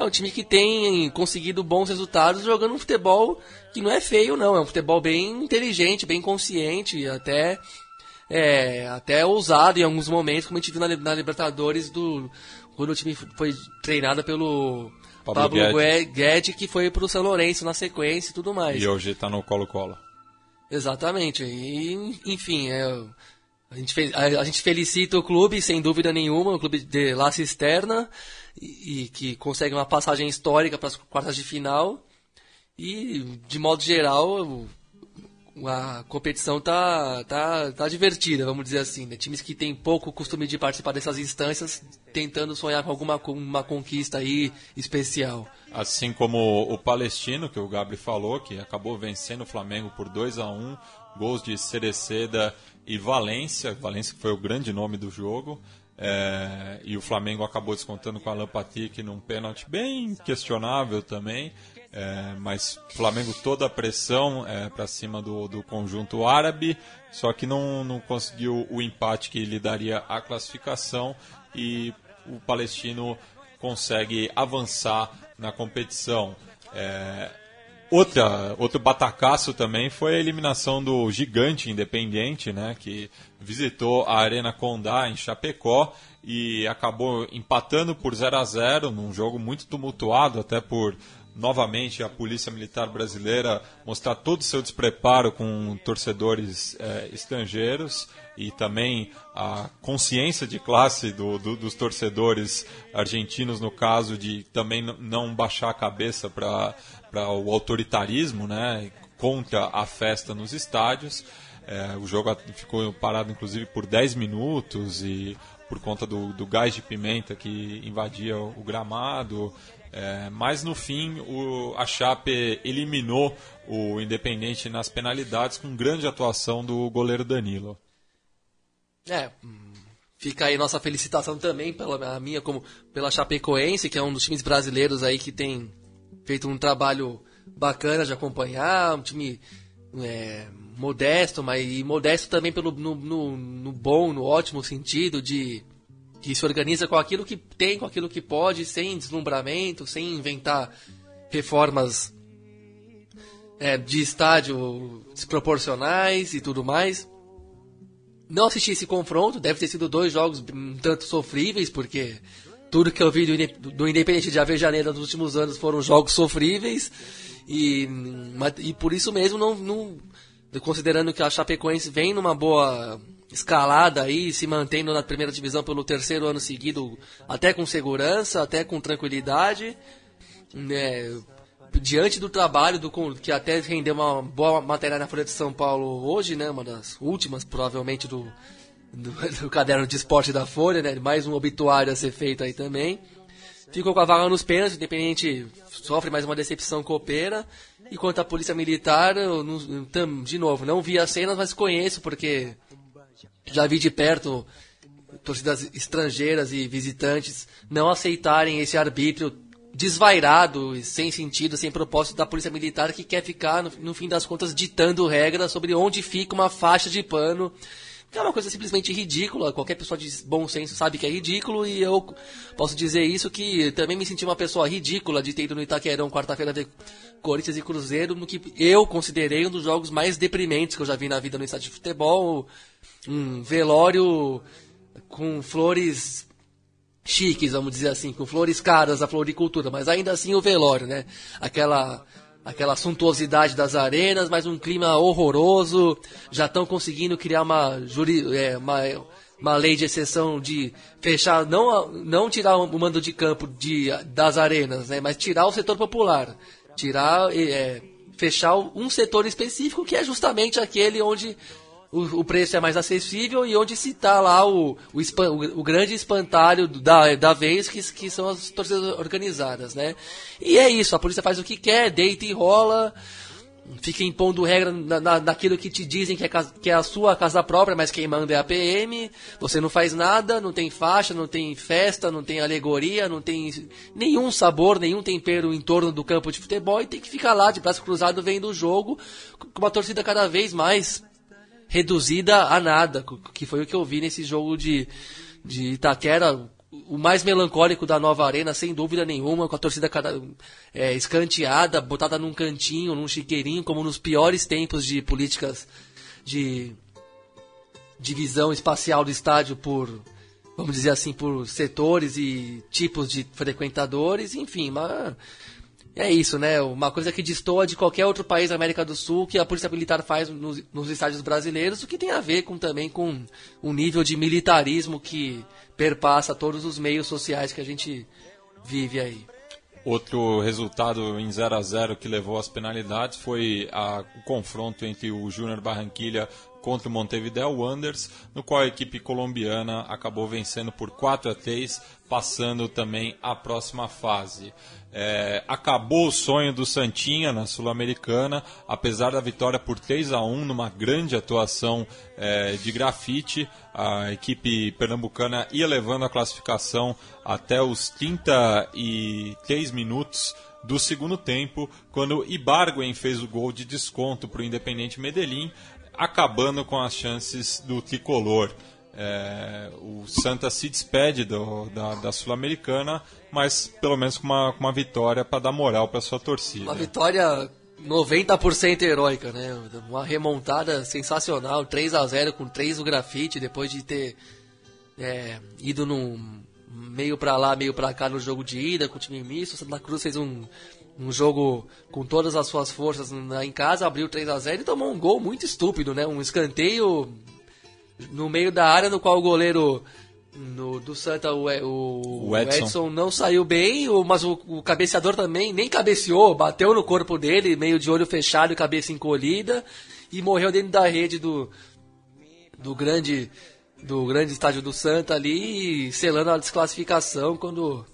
é um time que tem conseguido bons resultados jogando um futebol que não é feio, não. É um futebol bem inteligente, bem consciente, até, é, até ousado em alguns momentos, como a gente viu na, na Libertadores, do, quando o time foi treinado pelo Pablo, Pablo Guedes, que foi pro São Lourenço na sequência e tudo mais. E hoje está no Colo-Colo. Exatamente. E, enfim, é, a, gente, a, a, gente felicita o clube, sem dúvida nenhuma, o clube de La Cisterna, e, que consegue uma passagem histórica para as quartas de final. E, de modo geral, a competição tá, tá, tá divertida, vamos dizer assim. Né? Times que têm pouco costume de participar dessas instâncias, tentando sonhar com alguma uma conquista aí especial. Assim como o Palestino, que o Gabri falou, que acabou vencendo o Flamengo por 2 a 1 gols de Cereceda e Valência. Valência foi o grande nome do jogo. É, e o Flamengo acabou descontando com a Lampatique num pênalti bem questionável também. É, mas Flamengo toda a pressão é, para cima do, do conjunto árabe, só que não, não conseguiu o empate que lhe daria a classificação e o palestino consegue avançar na competição. É, outra, outro batacaço também foi a eliminação do gigante independente, né, que visitou a Arena Condá em Chapecó e acabou empatando por 0 a 0 num jogo muito tumultuado, até por novamente a Polícia Militar Brasileira mostrar todo o seu despreparo com torcedores é, estrangeiros e também a consciência de classe do, do, dos torcedores argentinos, no caso de também não baixar a cabeça para o autoritarismo né, contra a festa nos estádios. É, o jogo ficou parado inclusive por 10 minutos e por conta do, do gás de pimenta que invadia o gramado. É, mas no fim o, a Chape eliminou o Independente nas penalidades com grande atuação do goleiro Danilo. É, fica aí nossa felicitação também pela minha como pela Chapecoense, que é um dos times brasileiros aí que tem feito um trabalho bacana de acompanhar, um time é, modesto, mas modesto também pelo no, no, no bom, no ótimo sentido de que se organiza com aquilo que tem, com aquilo que pode, sem deslumbramento, sem inventar reformas é, de estádio desproporcionais e tudo mais. Não assisti esse confronto, deve ter sido dois jogos um tanto sofríveis, porque tudo que eu vi do, do Independente de Avejaneira nos últimos anos foram jogos sofríveis. E, e por isso mesmo, não, não, considerando que a Chapecoense vem numa boa escalada aí, se mantendo na primeira divisão pelo terceiro ano seguido, até com segurança, até com tranquilidade. Né, diante do trabalho do que até rendeu uma boa matéria na Folha de São Paulo hoje, né, uma das últimas provavelmente do, do, do [LAUGHS] caderno de esporte da Folha, né, mais um obituário a ser feito aí também. Ficou com a vaga nos pênaltis, independente sofre mais uma decepção copeira. E quanto à polícia militar, não, de novo, não vi as cenas, mas conheço porque já vi de perto torcidas estrangeiras e visitantes não aceitarem esse arbítrio desvairado sem sentido, sem propósito da polícia militar que quer ficar, no, no fim das contas, ditando regras sobre onde fica uma faixa de pano que é uma coisa simplesmente ridícula. Qualquer pessoa de bom senso sabe que é ridículo e eu posso dizer isso que também me senti uma pessoa ridícula de ter ido no Itaquerão quarta-feira ver Corinthians e Cruzeiro, no que eu considerei um dos jogos mais deprimentes que eu já vi na vida no estádio de futebol. Um velório com flores chiques, vamos dizer assim, com flores caras da floricultura, mas ainda assim o velório, né? Aquela aquela suntuosidade das arenas, mas um clima horroroso. Já estão conseguindo criar uma, juri, é, uma, uma lei de exceção de fechar, não, não tirar o mando de campo de, das arenas, né, mas tirar o setor popular. Tirar, é, fechar um setor específico que é justamente aquele onde o, o, preço é mais acessível e onde se está lá o, o, o, o, grande espantalho da, da vez, que, que são as torcidas organizadas, né? E é isso, a polícia faz o que quer, deita e rola. fica impondo regra na, na, naquilo que te dizem que é, que é a sua casa própria, mas quem manda é a PM. Você não faz nada, não tem faixa, não tem festa, não tem alegoria, não tem nenhum sabor, nenhum tempero em torno do campo de futebol e tem que ficar lá de braço cruzado vendo o jogo com uma torcida cada vez mais reduzida a nada, que foi o que eu vi nesse jogo de, de Itaquera. O mais melancólico da nova arena, sem dúvida nenhuma, com a torcida cada, é, escanteada, botada num cantinho, num chiqueirinho, como nos piores tempos de políticas de divisão espacial do estádio por, vamos dizer assim, por setores e tipos de frequentadores, enfim, mas é isso, né? Uma coisa que destoa de qualquer outro país da América do Sul que a Polícia Militar faz nos, nos estádios brasileiros, o que tem a ver com também com o nível de militarismo que perpassa todos os meios sociais que a gente vive aí. Outro resultado em 0 a 0 que levou às penalidades foi a, o confronto entre o Júnior Barranquilha contra o Montevideo Wanderers, no qual a equipe colombiana acabou vencendo por 4 a 3, passando também à próxima fase. É, acabou o sonho do Santinha na Sul-Americana, apesar da vitória por 3 a 1 numa grande atuação é, de grafite. A equipe pernambucana ia levando a classificação até os 33 minutos do segundo tempo, quando Ibarguen fez o gol de desconto para o Independente Medellín, acabando com as chances do tricolor. É, o Santa se despede do, da, da Sul-Americana, mas pelo menos com uma, com uma vitória para dar moral para sua torcida. Uma vitória 90% heróica, né? Uma remontada sensacional, 3 a 0 com 3 no grafite, depois de ter é, ido num meio para lá, meio para cá no jogo de ida com o time misto. Santa Cruz fez um, um jogo com todas as suas forças em casa, abriu 3 a 0 e tomou um gol muito estúpido, né? Um escanteio no meio da área no qual o goleiro no, do Santa, o, o, o Edson. Edson. não saiu bem, o, mas o, o, cabeceador também nem cabeceou, bateu no corpo dele, meio de olho fechado e cabeça encolhida, e morreu dentro da rede do, do grande do grande estádio do Santa ali, selando a desclassificação quando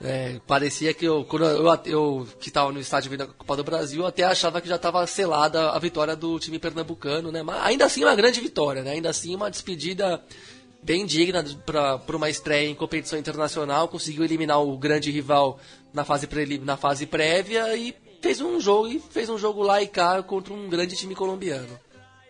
é, parecia que eu, quando eu, eu que estava no estádio vendo a Copa do Brasil, até achava que já estava selada a vitória do time pernambucano, né? Mas ainda assim uma grande vitória, né? Ainda assim uma despedida bem digna para uma estreia em competição internacional, conseguiu eliminar o grande rival na fase, pré, na fase prévia e fez um jogo e fez um jogo lá e cá contra um grande time colombiano.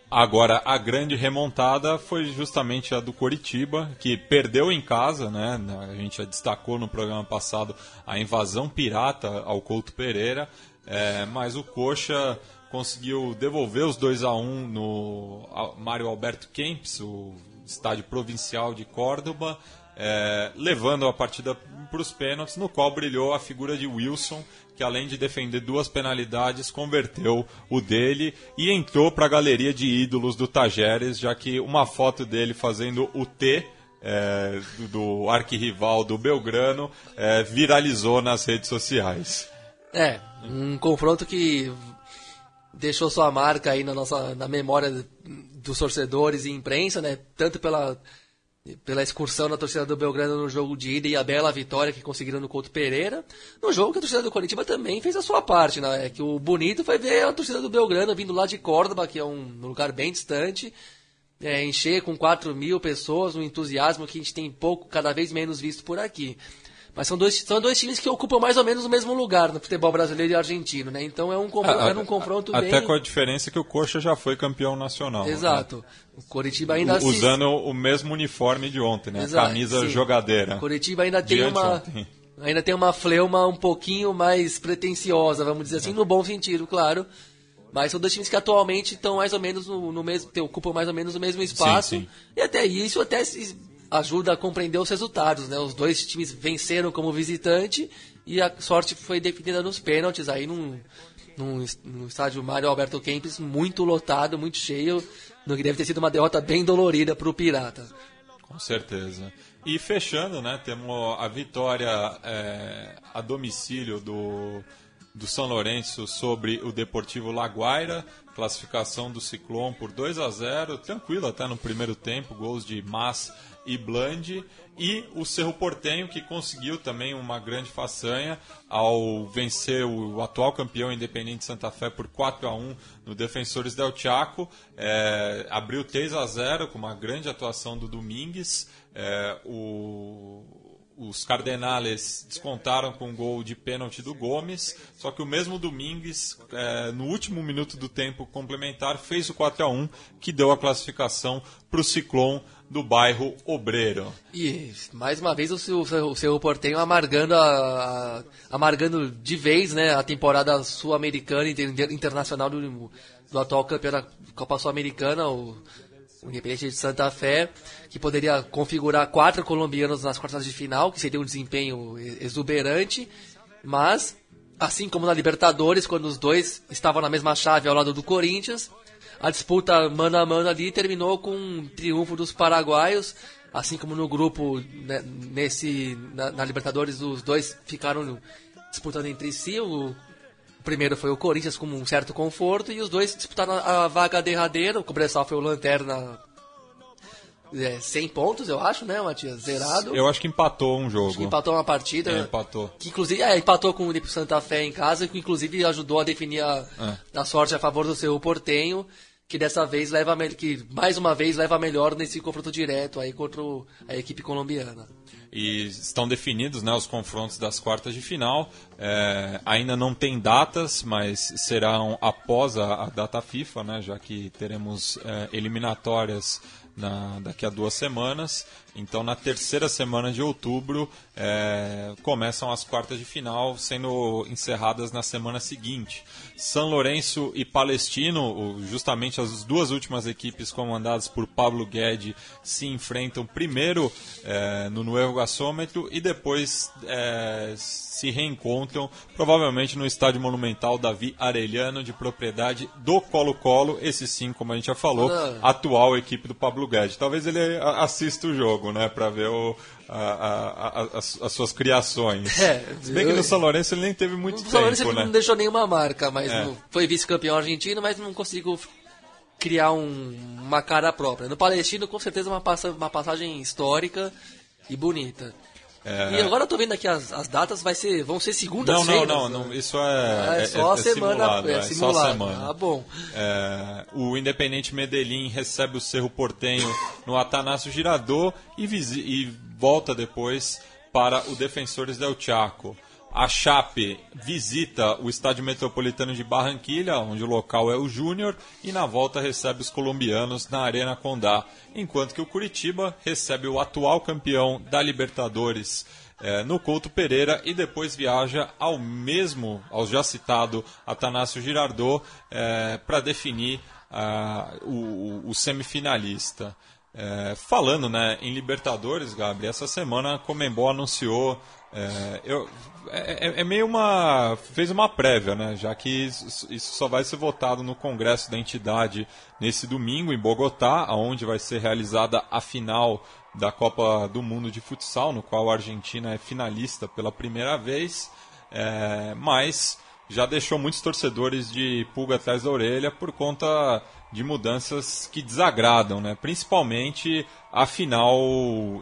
Agora, a grande remontada foi justamente a do Coritiba, que perdeu em casa, né? A gente já destacou no programa passado a invasão pirata ao Couto Pereira, é, mas o Coxa conseguiu devolver os 2 a 1 no Mário Alberto Kempis, o estádio provincial de Córdoba, é, levando a partida para os pênaltis, no qual brilhou a figura de Wilson, que além de defender duas penalidades, converteu o dele e entrou para a galeria de ídolos do Tajeres, já que uma foto dele fazendo o T é, do, do arquirrival do Belgrano é, viralizou nas redes sociais. É, um confronto que deixou sua marca aí na nossa na memória dos torcedores e imprensa, né? Tanto pela pela excursão da torcida do Belgrano no jogo de ida e a bela vitória que conseguiram no Couto Pereira. No jogo que a torcida do Coritiba também fez a sua parte, né? É que o bonito foi ver a torcida do Belgrano vindo lá de Córdoba, que é um lugar bem distante, é, encher com 4 mil pessoas, um entusiasmo que a gente tem pouco, cada vez menos visto por aqui. Mas são dois, são dois times que ocupam mais ou menos o mesmo lugar no futebol brasileiro e argentino, né? Então é um, ah, era um confronto até bem... com a diferença que o Coxa já foi campeão nacional. Né? Exato. Né? O Coritiba ainda... O, usando o mesmo uniforme de ontem, né? Exato, camisa sim. jogadeira. O Coritiba ainda tem uma... Ainda tem uma fleuma um pouquinho mais pretensiosa, vamos dizer assim, no bom sentido, claro. Mas são dois times que atualmente estão mais ou menos no, no mesmo, ocupam mais ou menos o mesmo espaço. Sim, sim. E até isso até ajuda a compreender os resultados, né? Os dois times venceram como visitante e a sorte foi definida nos pênaltis aí num, num, num estádio Mário Alberto Kempis muito lotado, muito cheio, no que deve ter sido uma derrota bem dolorida para o Pirata. Com certeza. E fechando, né, temos a vitória é, a domicílio do, do São Lourenço sobre o Deportivo Laguaira, classificação do Ciclone por 2 a 0, tranquilo até no primeiro tempo, gols de Mas e Bland, e o Cerro Portenho que conseguiu também uma grande façanha ao vencer o atual campeão Independente Santa Fé por 4 a 1 no Defensores del Chaco, é, abriu 3 a 0 com uma grande atuação do Domingues, é, o os Cardenales descontaram com um gol de pênalti do Gomes, só que o mesmo Domingues, é, no último minuto do tempo complementar, fez o 4 a 1 que deu a classificação para o Ciclone do bairro Obreiro. E mais uma vez o seu, o seu Portenho amargando, a, a, amargando de vez né, a temporada sul-americana e internacional do, do atual campeão da Copa Sul-Americana, o o Independente de Santa Fé, que poderia configurar quatro colombianos nas quartas de final, que seria um desempenho exuberante, mas, assim como na Libertadores, quando os dois estavam na mesma chave ao lado do Corinthians, a disputa mano a mano ali terminou com um triunfo dos paraguaios, assim como no grupo, né, nesse, na, na, Libertadores, os dois ficaram disputando entre si, o primeiro foi o Corinthians com um certo conforto e os dois disputaram a vaga derradeira. O Cobressal foi o Lanterna é, 100 pontos, eu acho, né, Matias? Zerado. Eu acho que empatou um jogo. Acho que empatou uma partida. É, empatou. Que inclusive, é, empatou com o Santa Fé em casa, que inclusive ajudou a definir a, é. a sorte a favor do seu Portenho, que dessa vez leva que mais uma vez leva melhor nesse confronto direto aí contra a equipe colombiana e estão definidos né, os confrontos das quartas de final. É, ainda não tem datas, mas serão após a, a data FIFA, né, já que teremos é, eliminatórias na, daqui a duas semanas. Então, na terceira semana de outubro, é, começam as quartas de final, sendo encerradas na semana seguinte. São Lourenço e Palestino, justamente as duas últimas equipes comandadas por Pablo Guede, se enfrentam primeiro é, no Nuevo Gasômetro e depois é, se reencontram, provavelmente no Estádio Monumental Davi Arellano, de propriedade do Colo-Colo, esse sim, como a gente já falou, atual equipe do Pablo Guede. Talvez ele assista o jogo, né, para ver o, a, a, a, as, as, suas criações. É, Se bem eu, que no São Lourenço ele nem teve muito tempo, São Lourenço né? não deixou nenhuma marca, mas é. não, foi vice-campeão argentino, mas não conseguiu criar um, uma cara própria. No Palestino, com certeza, uma, passa, uma passagem histórica e bonita. É... E agora eu tô vendo aqui as, as datas, vai ser, vão ser segundas-feiras. Não, não, não, não, isso é, é, é só é, a semana, simulado, é, é só a semana. Ah, bom. É, o Independente Medellín recebe o Cerro Portenho no Atanásio Girador e, e volta depois para o Defensores del Chaco. A Chape visita o Estádio Metropolitano de Barranquilha, onde o local é o Júnior, e na volta recebe os colombianos na Arena Condá, enquanto que o Curitiba recebe o atual campeão da Libertadores é, no Couto Pereira e depois viaja ao mesmo, ao já citado Atanásio Girardot, é, para definir uh, o, o, semifinalista. É, falando né, em Libertadores, Gabriel, essa semana a Comembol anunciou é, eu, é, é, é, meio uma. fez uma prévia, né? Já que isso, só vai ser votado no Congresso da entidade nesse domingo em Bogotá, onde vai ser realizada a final da Copa do Mundo de Futsal, no qual a Argentina é finalista pela primeira vez. É, mas já deixou muitos torcedores de pulga atrás da orelha por conta de mudanças que desagradam, né? principalmente a final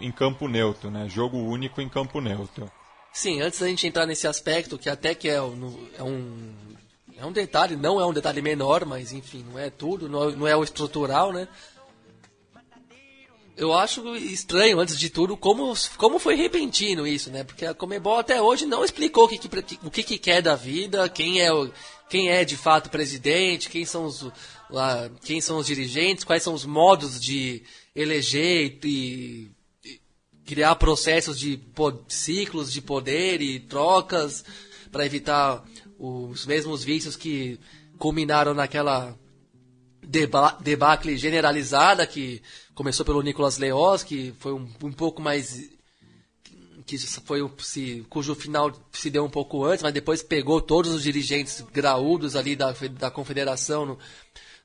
em campo neutro, né? jogo único em campo neutro. Sim, antes da gente entrar nesse aspecto, que até que é, é um, é um detalhe, não é um detalhe menor, mas enfim, não é tudo, não é, não é o estrutural, né? Eu acho estranho, antes de tudo, como, como foi repentino isso, né? Porque a Comebol até hoje não explicou o que, que, o que, que quer da vida, quem é, o, quem é de fato presidente, quem são os, lá, quem são os dirigentes, quais são os modos de eleger e, e criar processos de ciclos de poder e trocas para evitar os mesmos vícios que culminaram naquela deba debacle generalizada que começou pelo Nicolas Leoz, que foi um, um pouco mais que foi se, cujo final se deu um pouco antes, mas depois pegou todos os dirigentes graúdos ali da, da confederação no,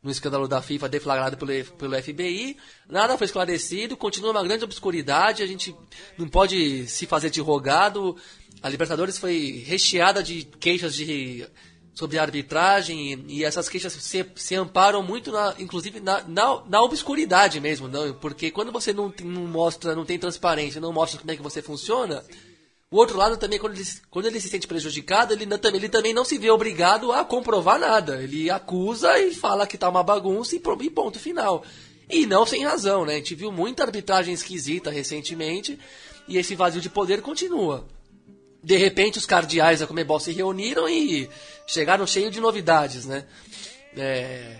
no escândalo da FIFA deflagrado pelo, pelo FBI. Nada foi esclarecido, continua uma grande obscuridade, a gente não pode se fazer de rogado. A Libertadores foi recheada de queixas de sobre a arbitragem e, essas queixas se, se amparam muito, na, inclusive, na, na, na, obscuridade mesmo, não? porque quando você não, não mostra, não tem transparência, não mostra como é que você funciona, o outro lado também, quando ele, quando ele se sente prejudicado, ele, ele também não se vê obrigado a comprovar nada. Ele acusa e fala que tá uma bagunça e, e ponto final. E não sem razão, né? A gente viu muita arbitragem esquisita recentemente e esse vazio de poder continua. De repente, os cardeais da Comebol se reuniram e chegaram cheio de novidades, né? É...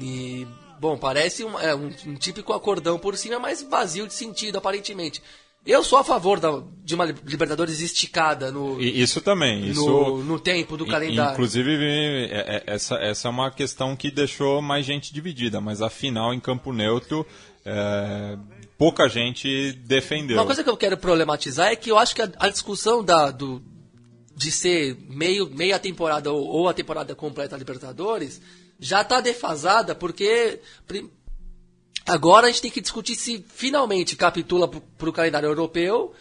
E, bom, parece um, é, um, um, típico acordão por cima, mas vazio de sentido, aparentemente. Eu sou a favor da, de uma Libertadores esticada no. Isso também. Isso, no, no tempo do calendário. Inclusive, é, é, essa, essa é uma questão que deixou mais gente dividida, mas a final em campo neutro. É, pouca gente defendeu. Uma coisa que eu quero problematizar é que eu acho que a, a discussão da, do, de ser meio, meia temporada ou, ou a temporada completa da Libertadores já está defasada, porque agora a gente tem que discutir se finalmente capitula para o calendário europeu,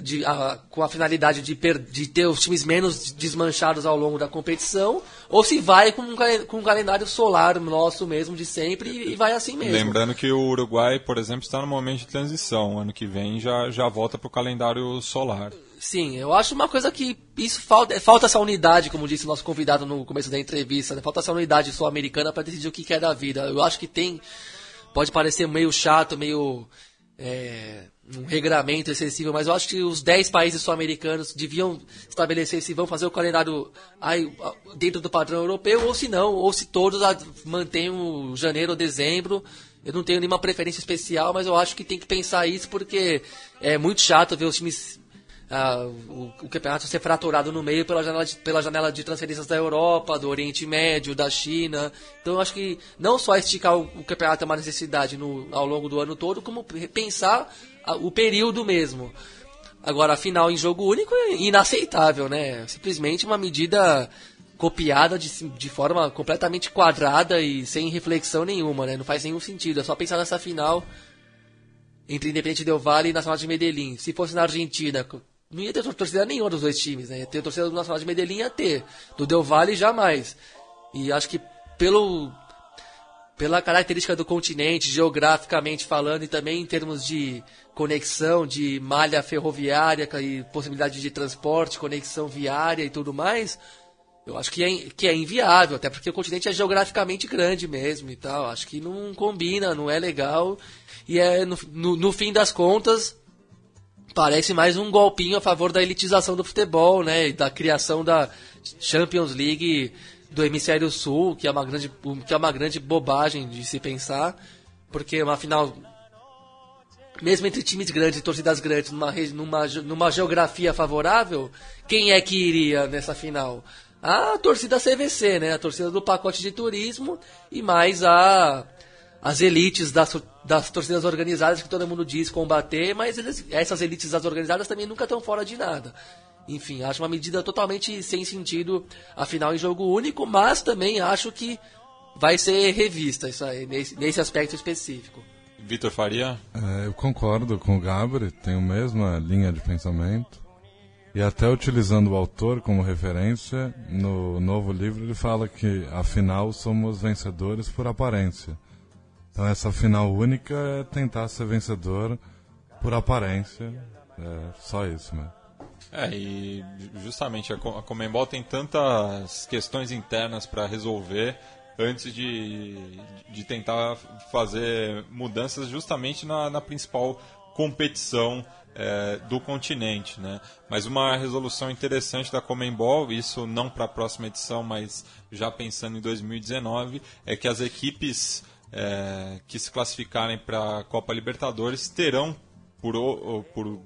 de, a, com a finalidade de, per, de, ter os times menos desmanchados ao longo da competição, ou se vai com um, com um calendário solar nosso mesmo de sempre e, e vai assim mesmo. Lembrando que o Uruguai, por exemplo, está no momento de transição. Ano que vem já, já volta para o calendário solar. Sim, eu acho uma coisa que isso falta, é, falta essa unidade, como disse o nosso convidado no começo da entrevista, né? falta essa unidade sul-americana para decidir o que é da vida. Eu acho que tem, pode parecer meio chato, meio é, um regramento excessivo, mas eu acho que os 10 países sul-americanos deviam estabelecer se vão fazer o calendário dentro do padrão europeu ou se não, ou se todos mantêm o janeiro ou dezembro. Eu não tenho nenhuma preferência especial, mas eu acho que tem que pensar isso porque é muito chato ver os times ah, o, o, campeonato ser fraturado no meio pela janela, de, pela janela de transferências da Europa, do Oriente Médio, da China. Então eu acho que não só esticar o, o campeonato é uma necessidade no, ao longo do ano todo, como pensar o período mesmo. Agora, a final em jogo único é inaceitável, né? Simplesmente uma medida copiada de, de forma completamente quadrada e sem reflexão nenhuma, né? Não faz nenhum sentido. É só pensar nessa final entre Independente Del Valle e Nacional de Medellín. Se fosse na Argentina, não ia ter torcida nenhuma dos dois times, né? Ia ter torcida do Nacional de Medellín, ia ter. Do Del Valle, jamais. E acho que pelo pela característica do continente, geograficamente falando, e também em termos de conexão, de malha ferroviária e possibilidade de transporte, conexão viária e tudo mais, eu acho que é, que é inviável, até porque o continente é geograficamente grande mesmo e tal. Acho que não combina, não é legal. E é, no, no, no fim das contas, parece mais um golpinho a favor da elitização do futebol, né? E da criação da Champions League do Hemisfério Sul, que é uma grande, que é uma grande bobagem de se pensar, porque uma final mesmo entre times grandes e torcidas grandes, numa, numa, numa geografia favorável, quem é que iria nessa final? A torcida CVC, né? A torcida do pacote de turismo e mais a as elites das, das torcidas organizadas que todo mundo diz combater, mas eles, essas elites das organizadas também nunca estão fora de nada. Enfim, acho uma medida totalmente sem sentido, afinal em jogo único, mas também acho que vai ser revista isso aí, nesse, nesse aspecto específico. Vitor Faria? É, eu concordo com o Gabriel, tenho a mesma linha de pensamento. E até utilizando o autor como referência, no novo livro ele fala que, afinal, somos vencedores por aparência. Então essa final única é tentar ser vencedor por aparência. É só isso, né? É, e justamente a Comembol tem tantas questões internas para resolver antes de, de tentar fazer mudanças justamente na, na principal competição é, do continente. Né? Mas uma resolução interessante da Comembol, isso não para a próxima edição, mas já pensando em 2019, é que as equipes é, que se classificarem para a Copa Libertadores terão, por, por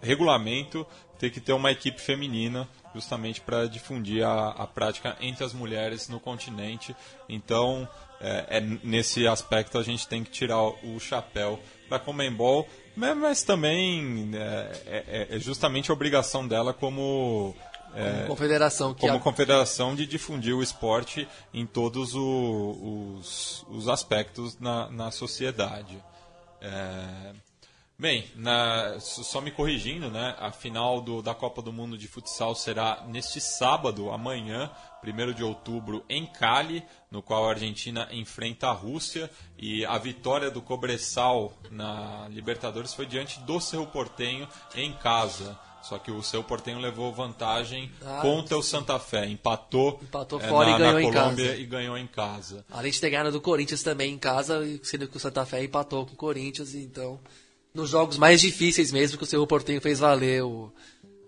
regulamento, ter que ter uma equipe feminina justamente para difundir a, a, prática entre as mulheres no continente. Então, é, é, nesse aspecto a gente tem que tirar o, chapéu para a Comembol, mas, mas também é, é, é, justamente a obrigação dela como como confederação. como a... confederação de difundir o esporte em todos o, os, os aspectos na, na sociedade. É... Bem, na, só me corrigindo, né? A final do, da Copa do Mundo de Futsal será neste sábado, amanhã, 1 de outubro, em Cali, no qual a Argentina enfrenta a Rússia. E a vitória do Cobressal na Libertadores foi diante do Cerro Portenho em casa. Só que o seu Portenho levou vantagem ah, contra o Santa Fé, empatou, empatou é, fora na, e ganhou na Colômbia em casa. e ganhou em casa. Além de ter ganhado do Corinthians também em casa, sendo que o Santa Fé empatou com o Corinthians, então nos jogos mais difíceis mesmo que o Cerro Portenho fez valer o,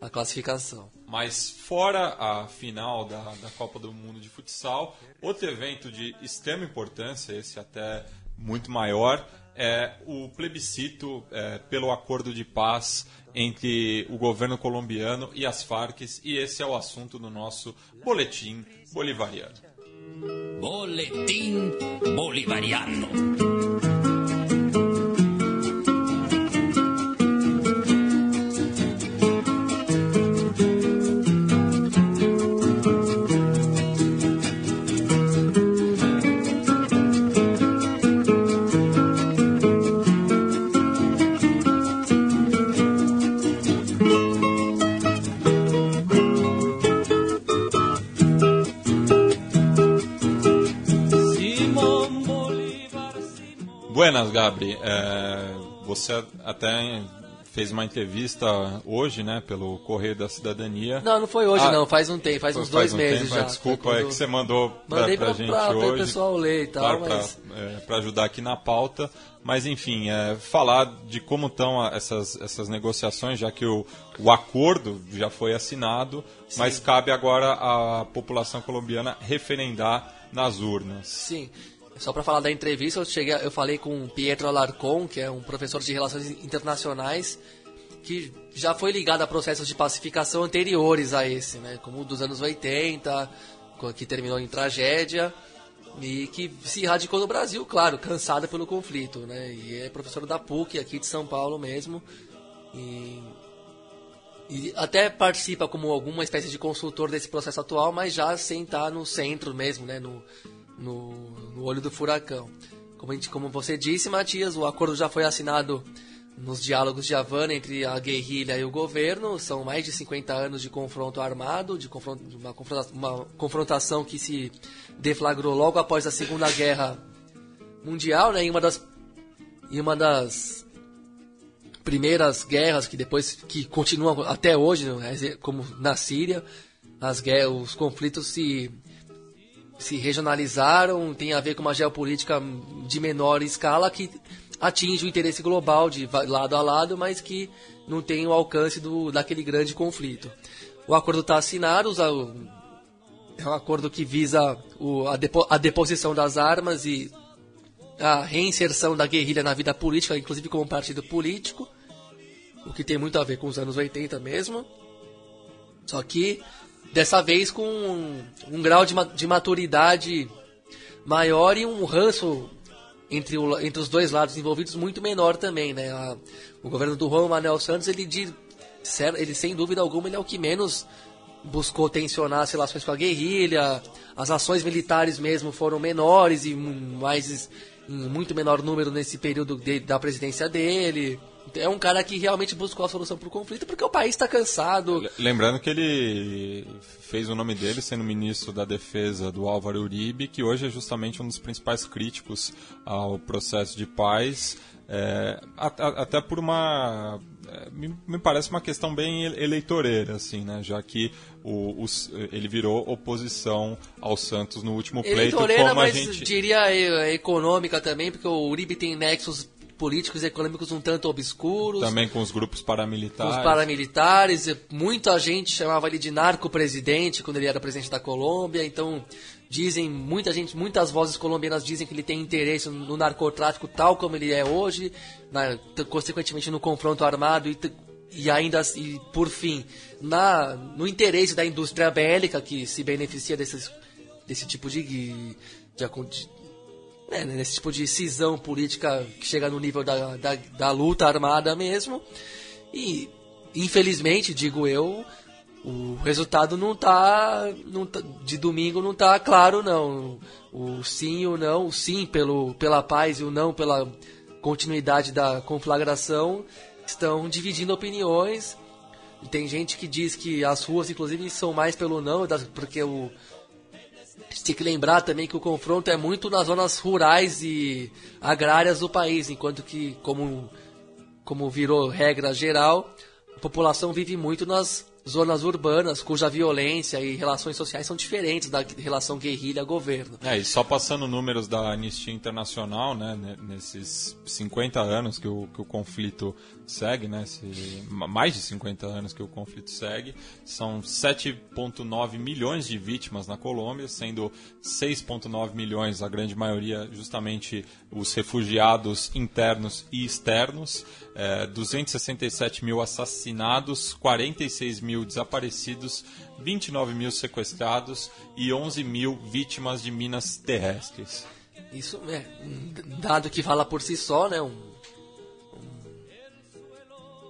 a classificação. Mas fora a final da, da Copa do Mundo de Futsal, outro evento de extrema importância, esse até muito maior, é o plebiscito é, pelo acordo de paz entre o governo colombiano e as Farc, e esse é o assunto do nosso Boletim Bolivariano. Boletim Bolivariano. Buenas, Gabri. É, você até fez uma entrevista hoje, né, pelo Correio da Cidadania. Não, não foi hoje, ah, não. Faz um tempo, faz uns dois meses tempo, já. Desculpa, quando... é que você mandou pra, Mandei pra, pra gente pra, hoje. Para o pessoal ler e tal, claro, mas... Para é, ajudar aqui na pauta. Mas, enfim, é, falar de como estão essas, essas negociações, já que o, o acordo já foi assinado, Sim. mas cabe agora à população colombiana referendar nas urnas. Sim. Só para falar da entrevista, eu, cheguei, eu falei com Pietro Alarcon, que é um professor de relações internacionais, que já foi ligado a processos de pacificação anteriores a esse, né? como o dos anos 80, que terminou em tragédia, e que se radicou no Brasil, claro, cansada pelo conflito. Né? E é professor da PUC, aqui de São Paulo mesmo. E, e até participa como alguma espécie de consultor desse processo atual, mas já sem estar no centro mesmo, né? no, no, no olho do furacão. Como, gente, como você disse, Matias, o acordo já foi assinado nos diálogos de Havana entre a guerrilha e o governo. São mais de 50 anos de confronto armado, de, confronto, uma, confrontação, uma confrontação que se deflagrou logo após a Segunda Guerra Mundial, né, em uma das, em uma das primeiras guerras que depois que continuam até hoje, né, como na Síria, as guerras, os conflitos se se regionalizaram, tem a ver com uma geopolítica de menor escala que atinge o interesse global de lado a lado, mas que não tem o alcance do, daquele grande conflito. O acordo está assinado, é um acordo que visa o, a, depo, a deposição das armas e a reinserção da guerrilha na vida política, inclusive como partido político, o que tem muito a ver com os anos 80 mesmo. Só que Dessa vez com um, um grau de, de, maturidade maior e um ranço entre, o, entre os dois lados envolvidos muito menor também, né? A, o governo do Juan Manuel Santos, ele, de, ele sem dúvida alguma, ele é o que menos buscou tensionar as relações com a guerrilha, as ações militares mesmo foram menores e mais em muito menor número nesse período de, da presidência dele é um cara que realmente buscou a solução para o conflito porque o país está cansado. Lembrando que ele fez o nome dele sendo ministro da Defesa do Álvaro Uribe, que hoje é justamente um dos principais críticos ao processo de paz, é, até por uma é, me, parece uma questão bem eleitoreira, assim, né? Já que o, o, ele virou oposição ao Santos no último pleito. Eleitoreira, como mas a gente... diria econômica também, porque o Uribe tem nexos políticos e econômicos um tanto obscuros. Também com os grupos paramilitares. Com os paramilitares. Muita gente chamava ele de narco-presidente quando ele era presidente da Colômbia. Então, dizem, muita gente, muitas vozes colombianas dizem que ele tem interesse no narcotráfico tal como ele é hoje, na, consequentemente no confronto armado e, e ainda, e, por fim, na, no interesse da indústria bélica que se beneficia desses, desse tipo de, de, de né, nesse tipo de cisão política que chega no nível da, da, da luta armada mesmo. E, infelizmente, digo eu, o resultado não tá, não tá de domingo não tá claro não. O sim e o não, o sim pelo, pela paz e o não pela continuidade da conflagração estão dividindo opiniões. Tem gente que diz que as ruas, inclusive, são mais pelo não, porque o. Gente tem que lembrar também que o confronto é muito nas zonas rurais e agrárias do país, enquanto que, como, como virou regra geral, a população vive muito nas zonas urbanas, cuja violência e relações sociais são diferentes da relação guerrilha-governo. É, e só passando números da Anistia Internacional, né, nesses 50 anos que o, que o conflito segue, né, se, mais de 50 anos que o conflito segue, são 7,9 milhões de vítimas na Colômbia, sendo 6,9 milhões, a grande maioria, justamente os refugiados internos e externos é, 267 mil assassinados, 46 mil desaparecidos, 29 mil sequestrados e 11 mil vítimas de minas terrestres. Isso é um dado que fala por si só, né? Um,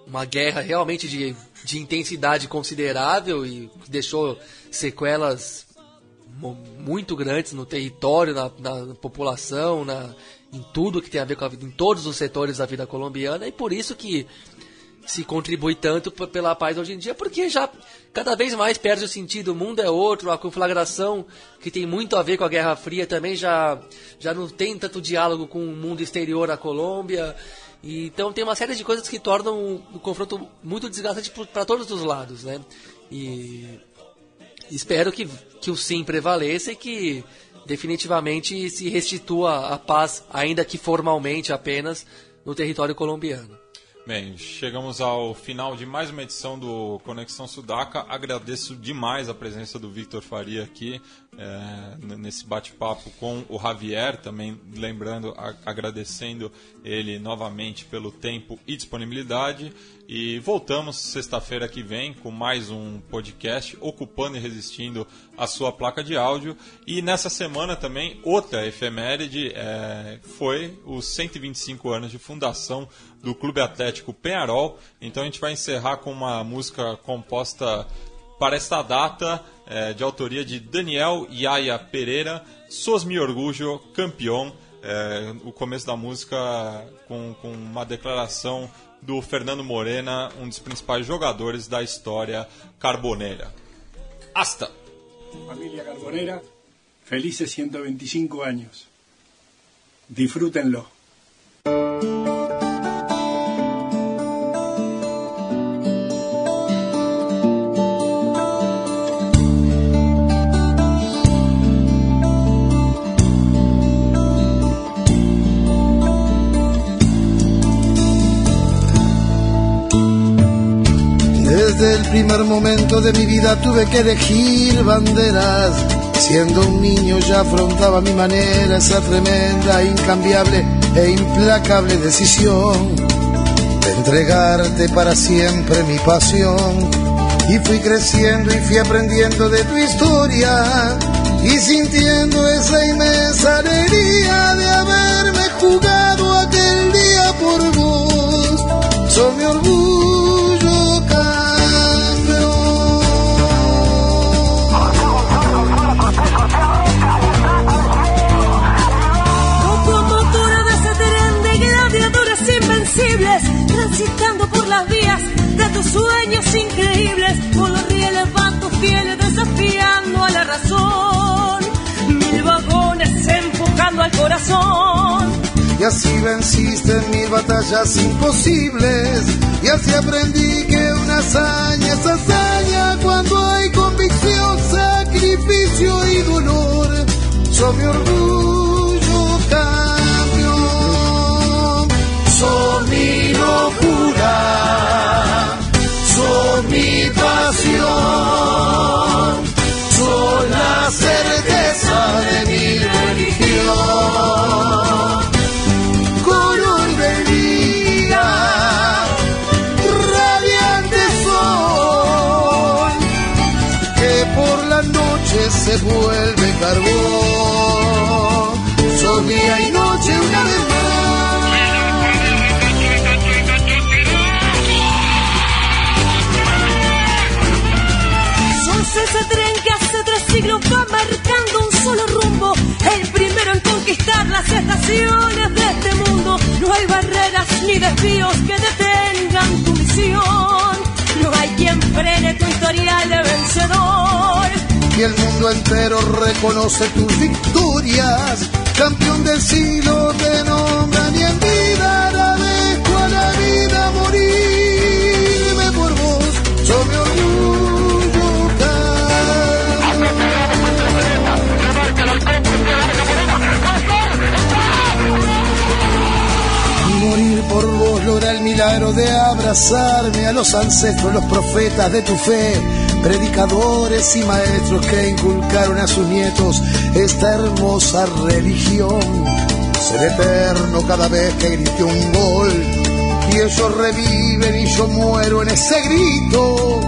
uma guerra realmente de, de intensidade considerável e deixou sequelas muito grandes no território, na, na população, na, em tudo que tem a ver com a vida, em todos os setores da vida colombiana, e por isso que se contribui tanto pela paz hoje em dia, porque já cada vez mais perde o sentido, o mundo é outro, a conflagração, que tem muito a ver com a Guerra Fria, também já, já não tem tanto diálogo com o mundo exterior à Colômbia. E, então tem uma série de coisas que tornam o, confronto muito desgastante para todos os lados, né? E espero que, que o sim prevaleça e que definitivamente se restitua a paz, ainda que formalmente apenas, no território colombiano. Bem, chegamos ao final de mais uma edição do Conexão Sudaca. Agradeço demais a presença do Victor Faria aqui é, nesse bate-papo com o Javier, também lembrando, a, agradecendo ele novamente pelo tempo e disponibilidade. E voltamos sexta-feira que vem com mais um podcast ocupando e resistindo a sua placa de áudio. E nessa semana também, outra efeméride é, foi os 125 anos de fundação do Clube Atlético Penharol. Então a gente vai encerrar com uma música composta para esta data, é, de autoria de Daniel Yaya Pereira, Sos Mi Orgulho, campeão. É, o começo da música com, com uma declaração do Fernando Morena, um dos principais jogadores da história carboneira. Hasta! Família Carbonera, felices 125 anos. Disfrútenlo. Desde el primer momento de mi vida tuve que elegir banderas. Siendo un niño ya afrontaba mi manera esa tremenda, incambiable e implacable decisión de entregarte para siempre mi pasión. Y fui creciendo y fui aprendiendo de tu historia y sintiendo esa inmensa alegría de haberme jugado aquel día por vos. Soy mi orgullo, las vías de tus sueños increíbles, por los rieles van tus fieles desafiando a la razón, mil vagones empujando al corazón. Y así venciste en mil batallas imposibles, y así aprendí que una hazaña es hazaña cuando hay convicción, sacrificio y dolor. Soy mi orgullo, campeón, soy mi locura, soy mi pasión, soy la certeza de mi religión. Color de vida, radiante sol, que por la noche se vuelve carbón. Soy día y noche una vez más. Va marcando un solo rumbo, el primero en conquistar las estaciones de este mundo. No hay barreras ni desvíos que detengan tu misión, no hay quien frene tu historial de vencedor. Y el mundo entero reconoce tus victorias, campeón del siglo te nombran de abrazarme a los ancestros, los profetas de tu fe, predicadores y maestros que inculcaron a sus nietos esta hermosa religión. Ser eterno cada vez que grite un gol y ellos reviven y yo muero en ese grito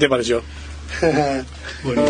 テーマでしょ。[LAUGHS]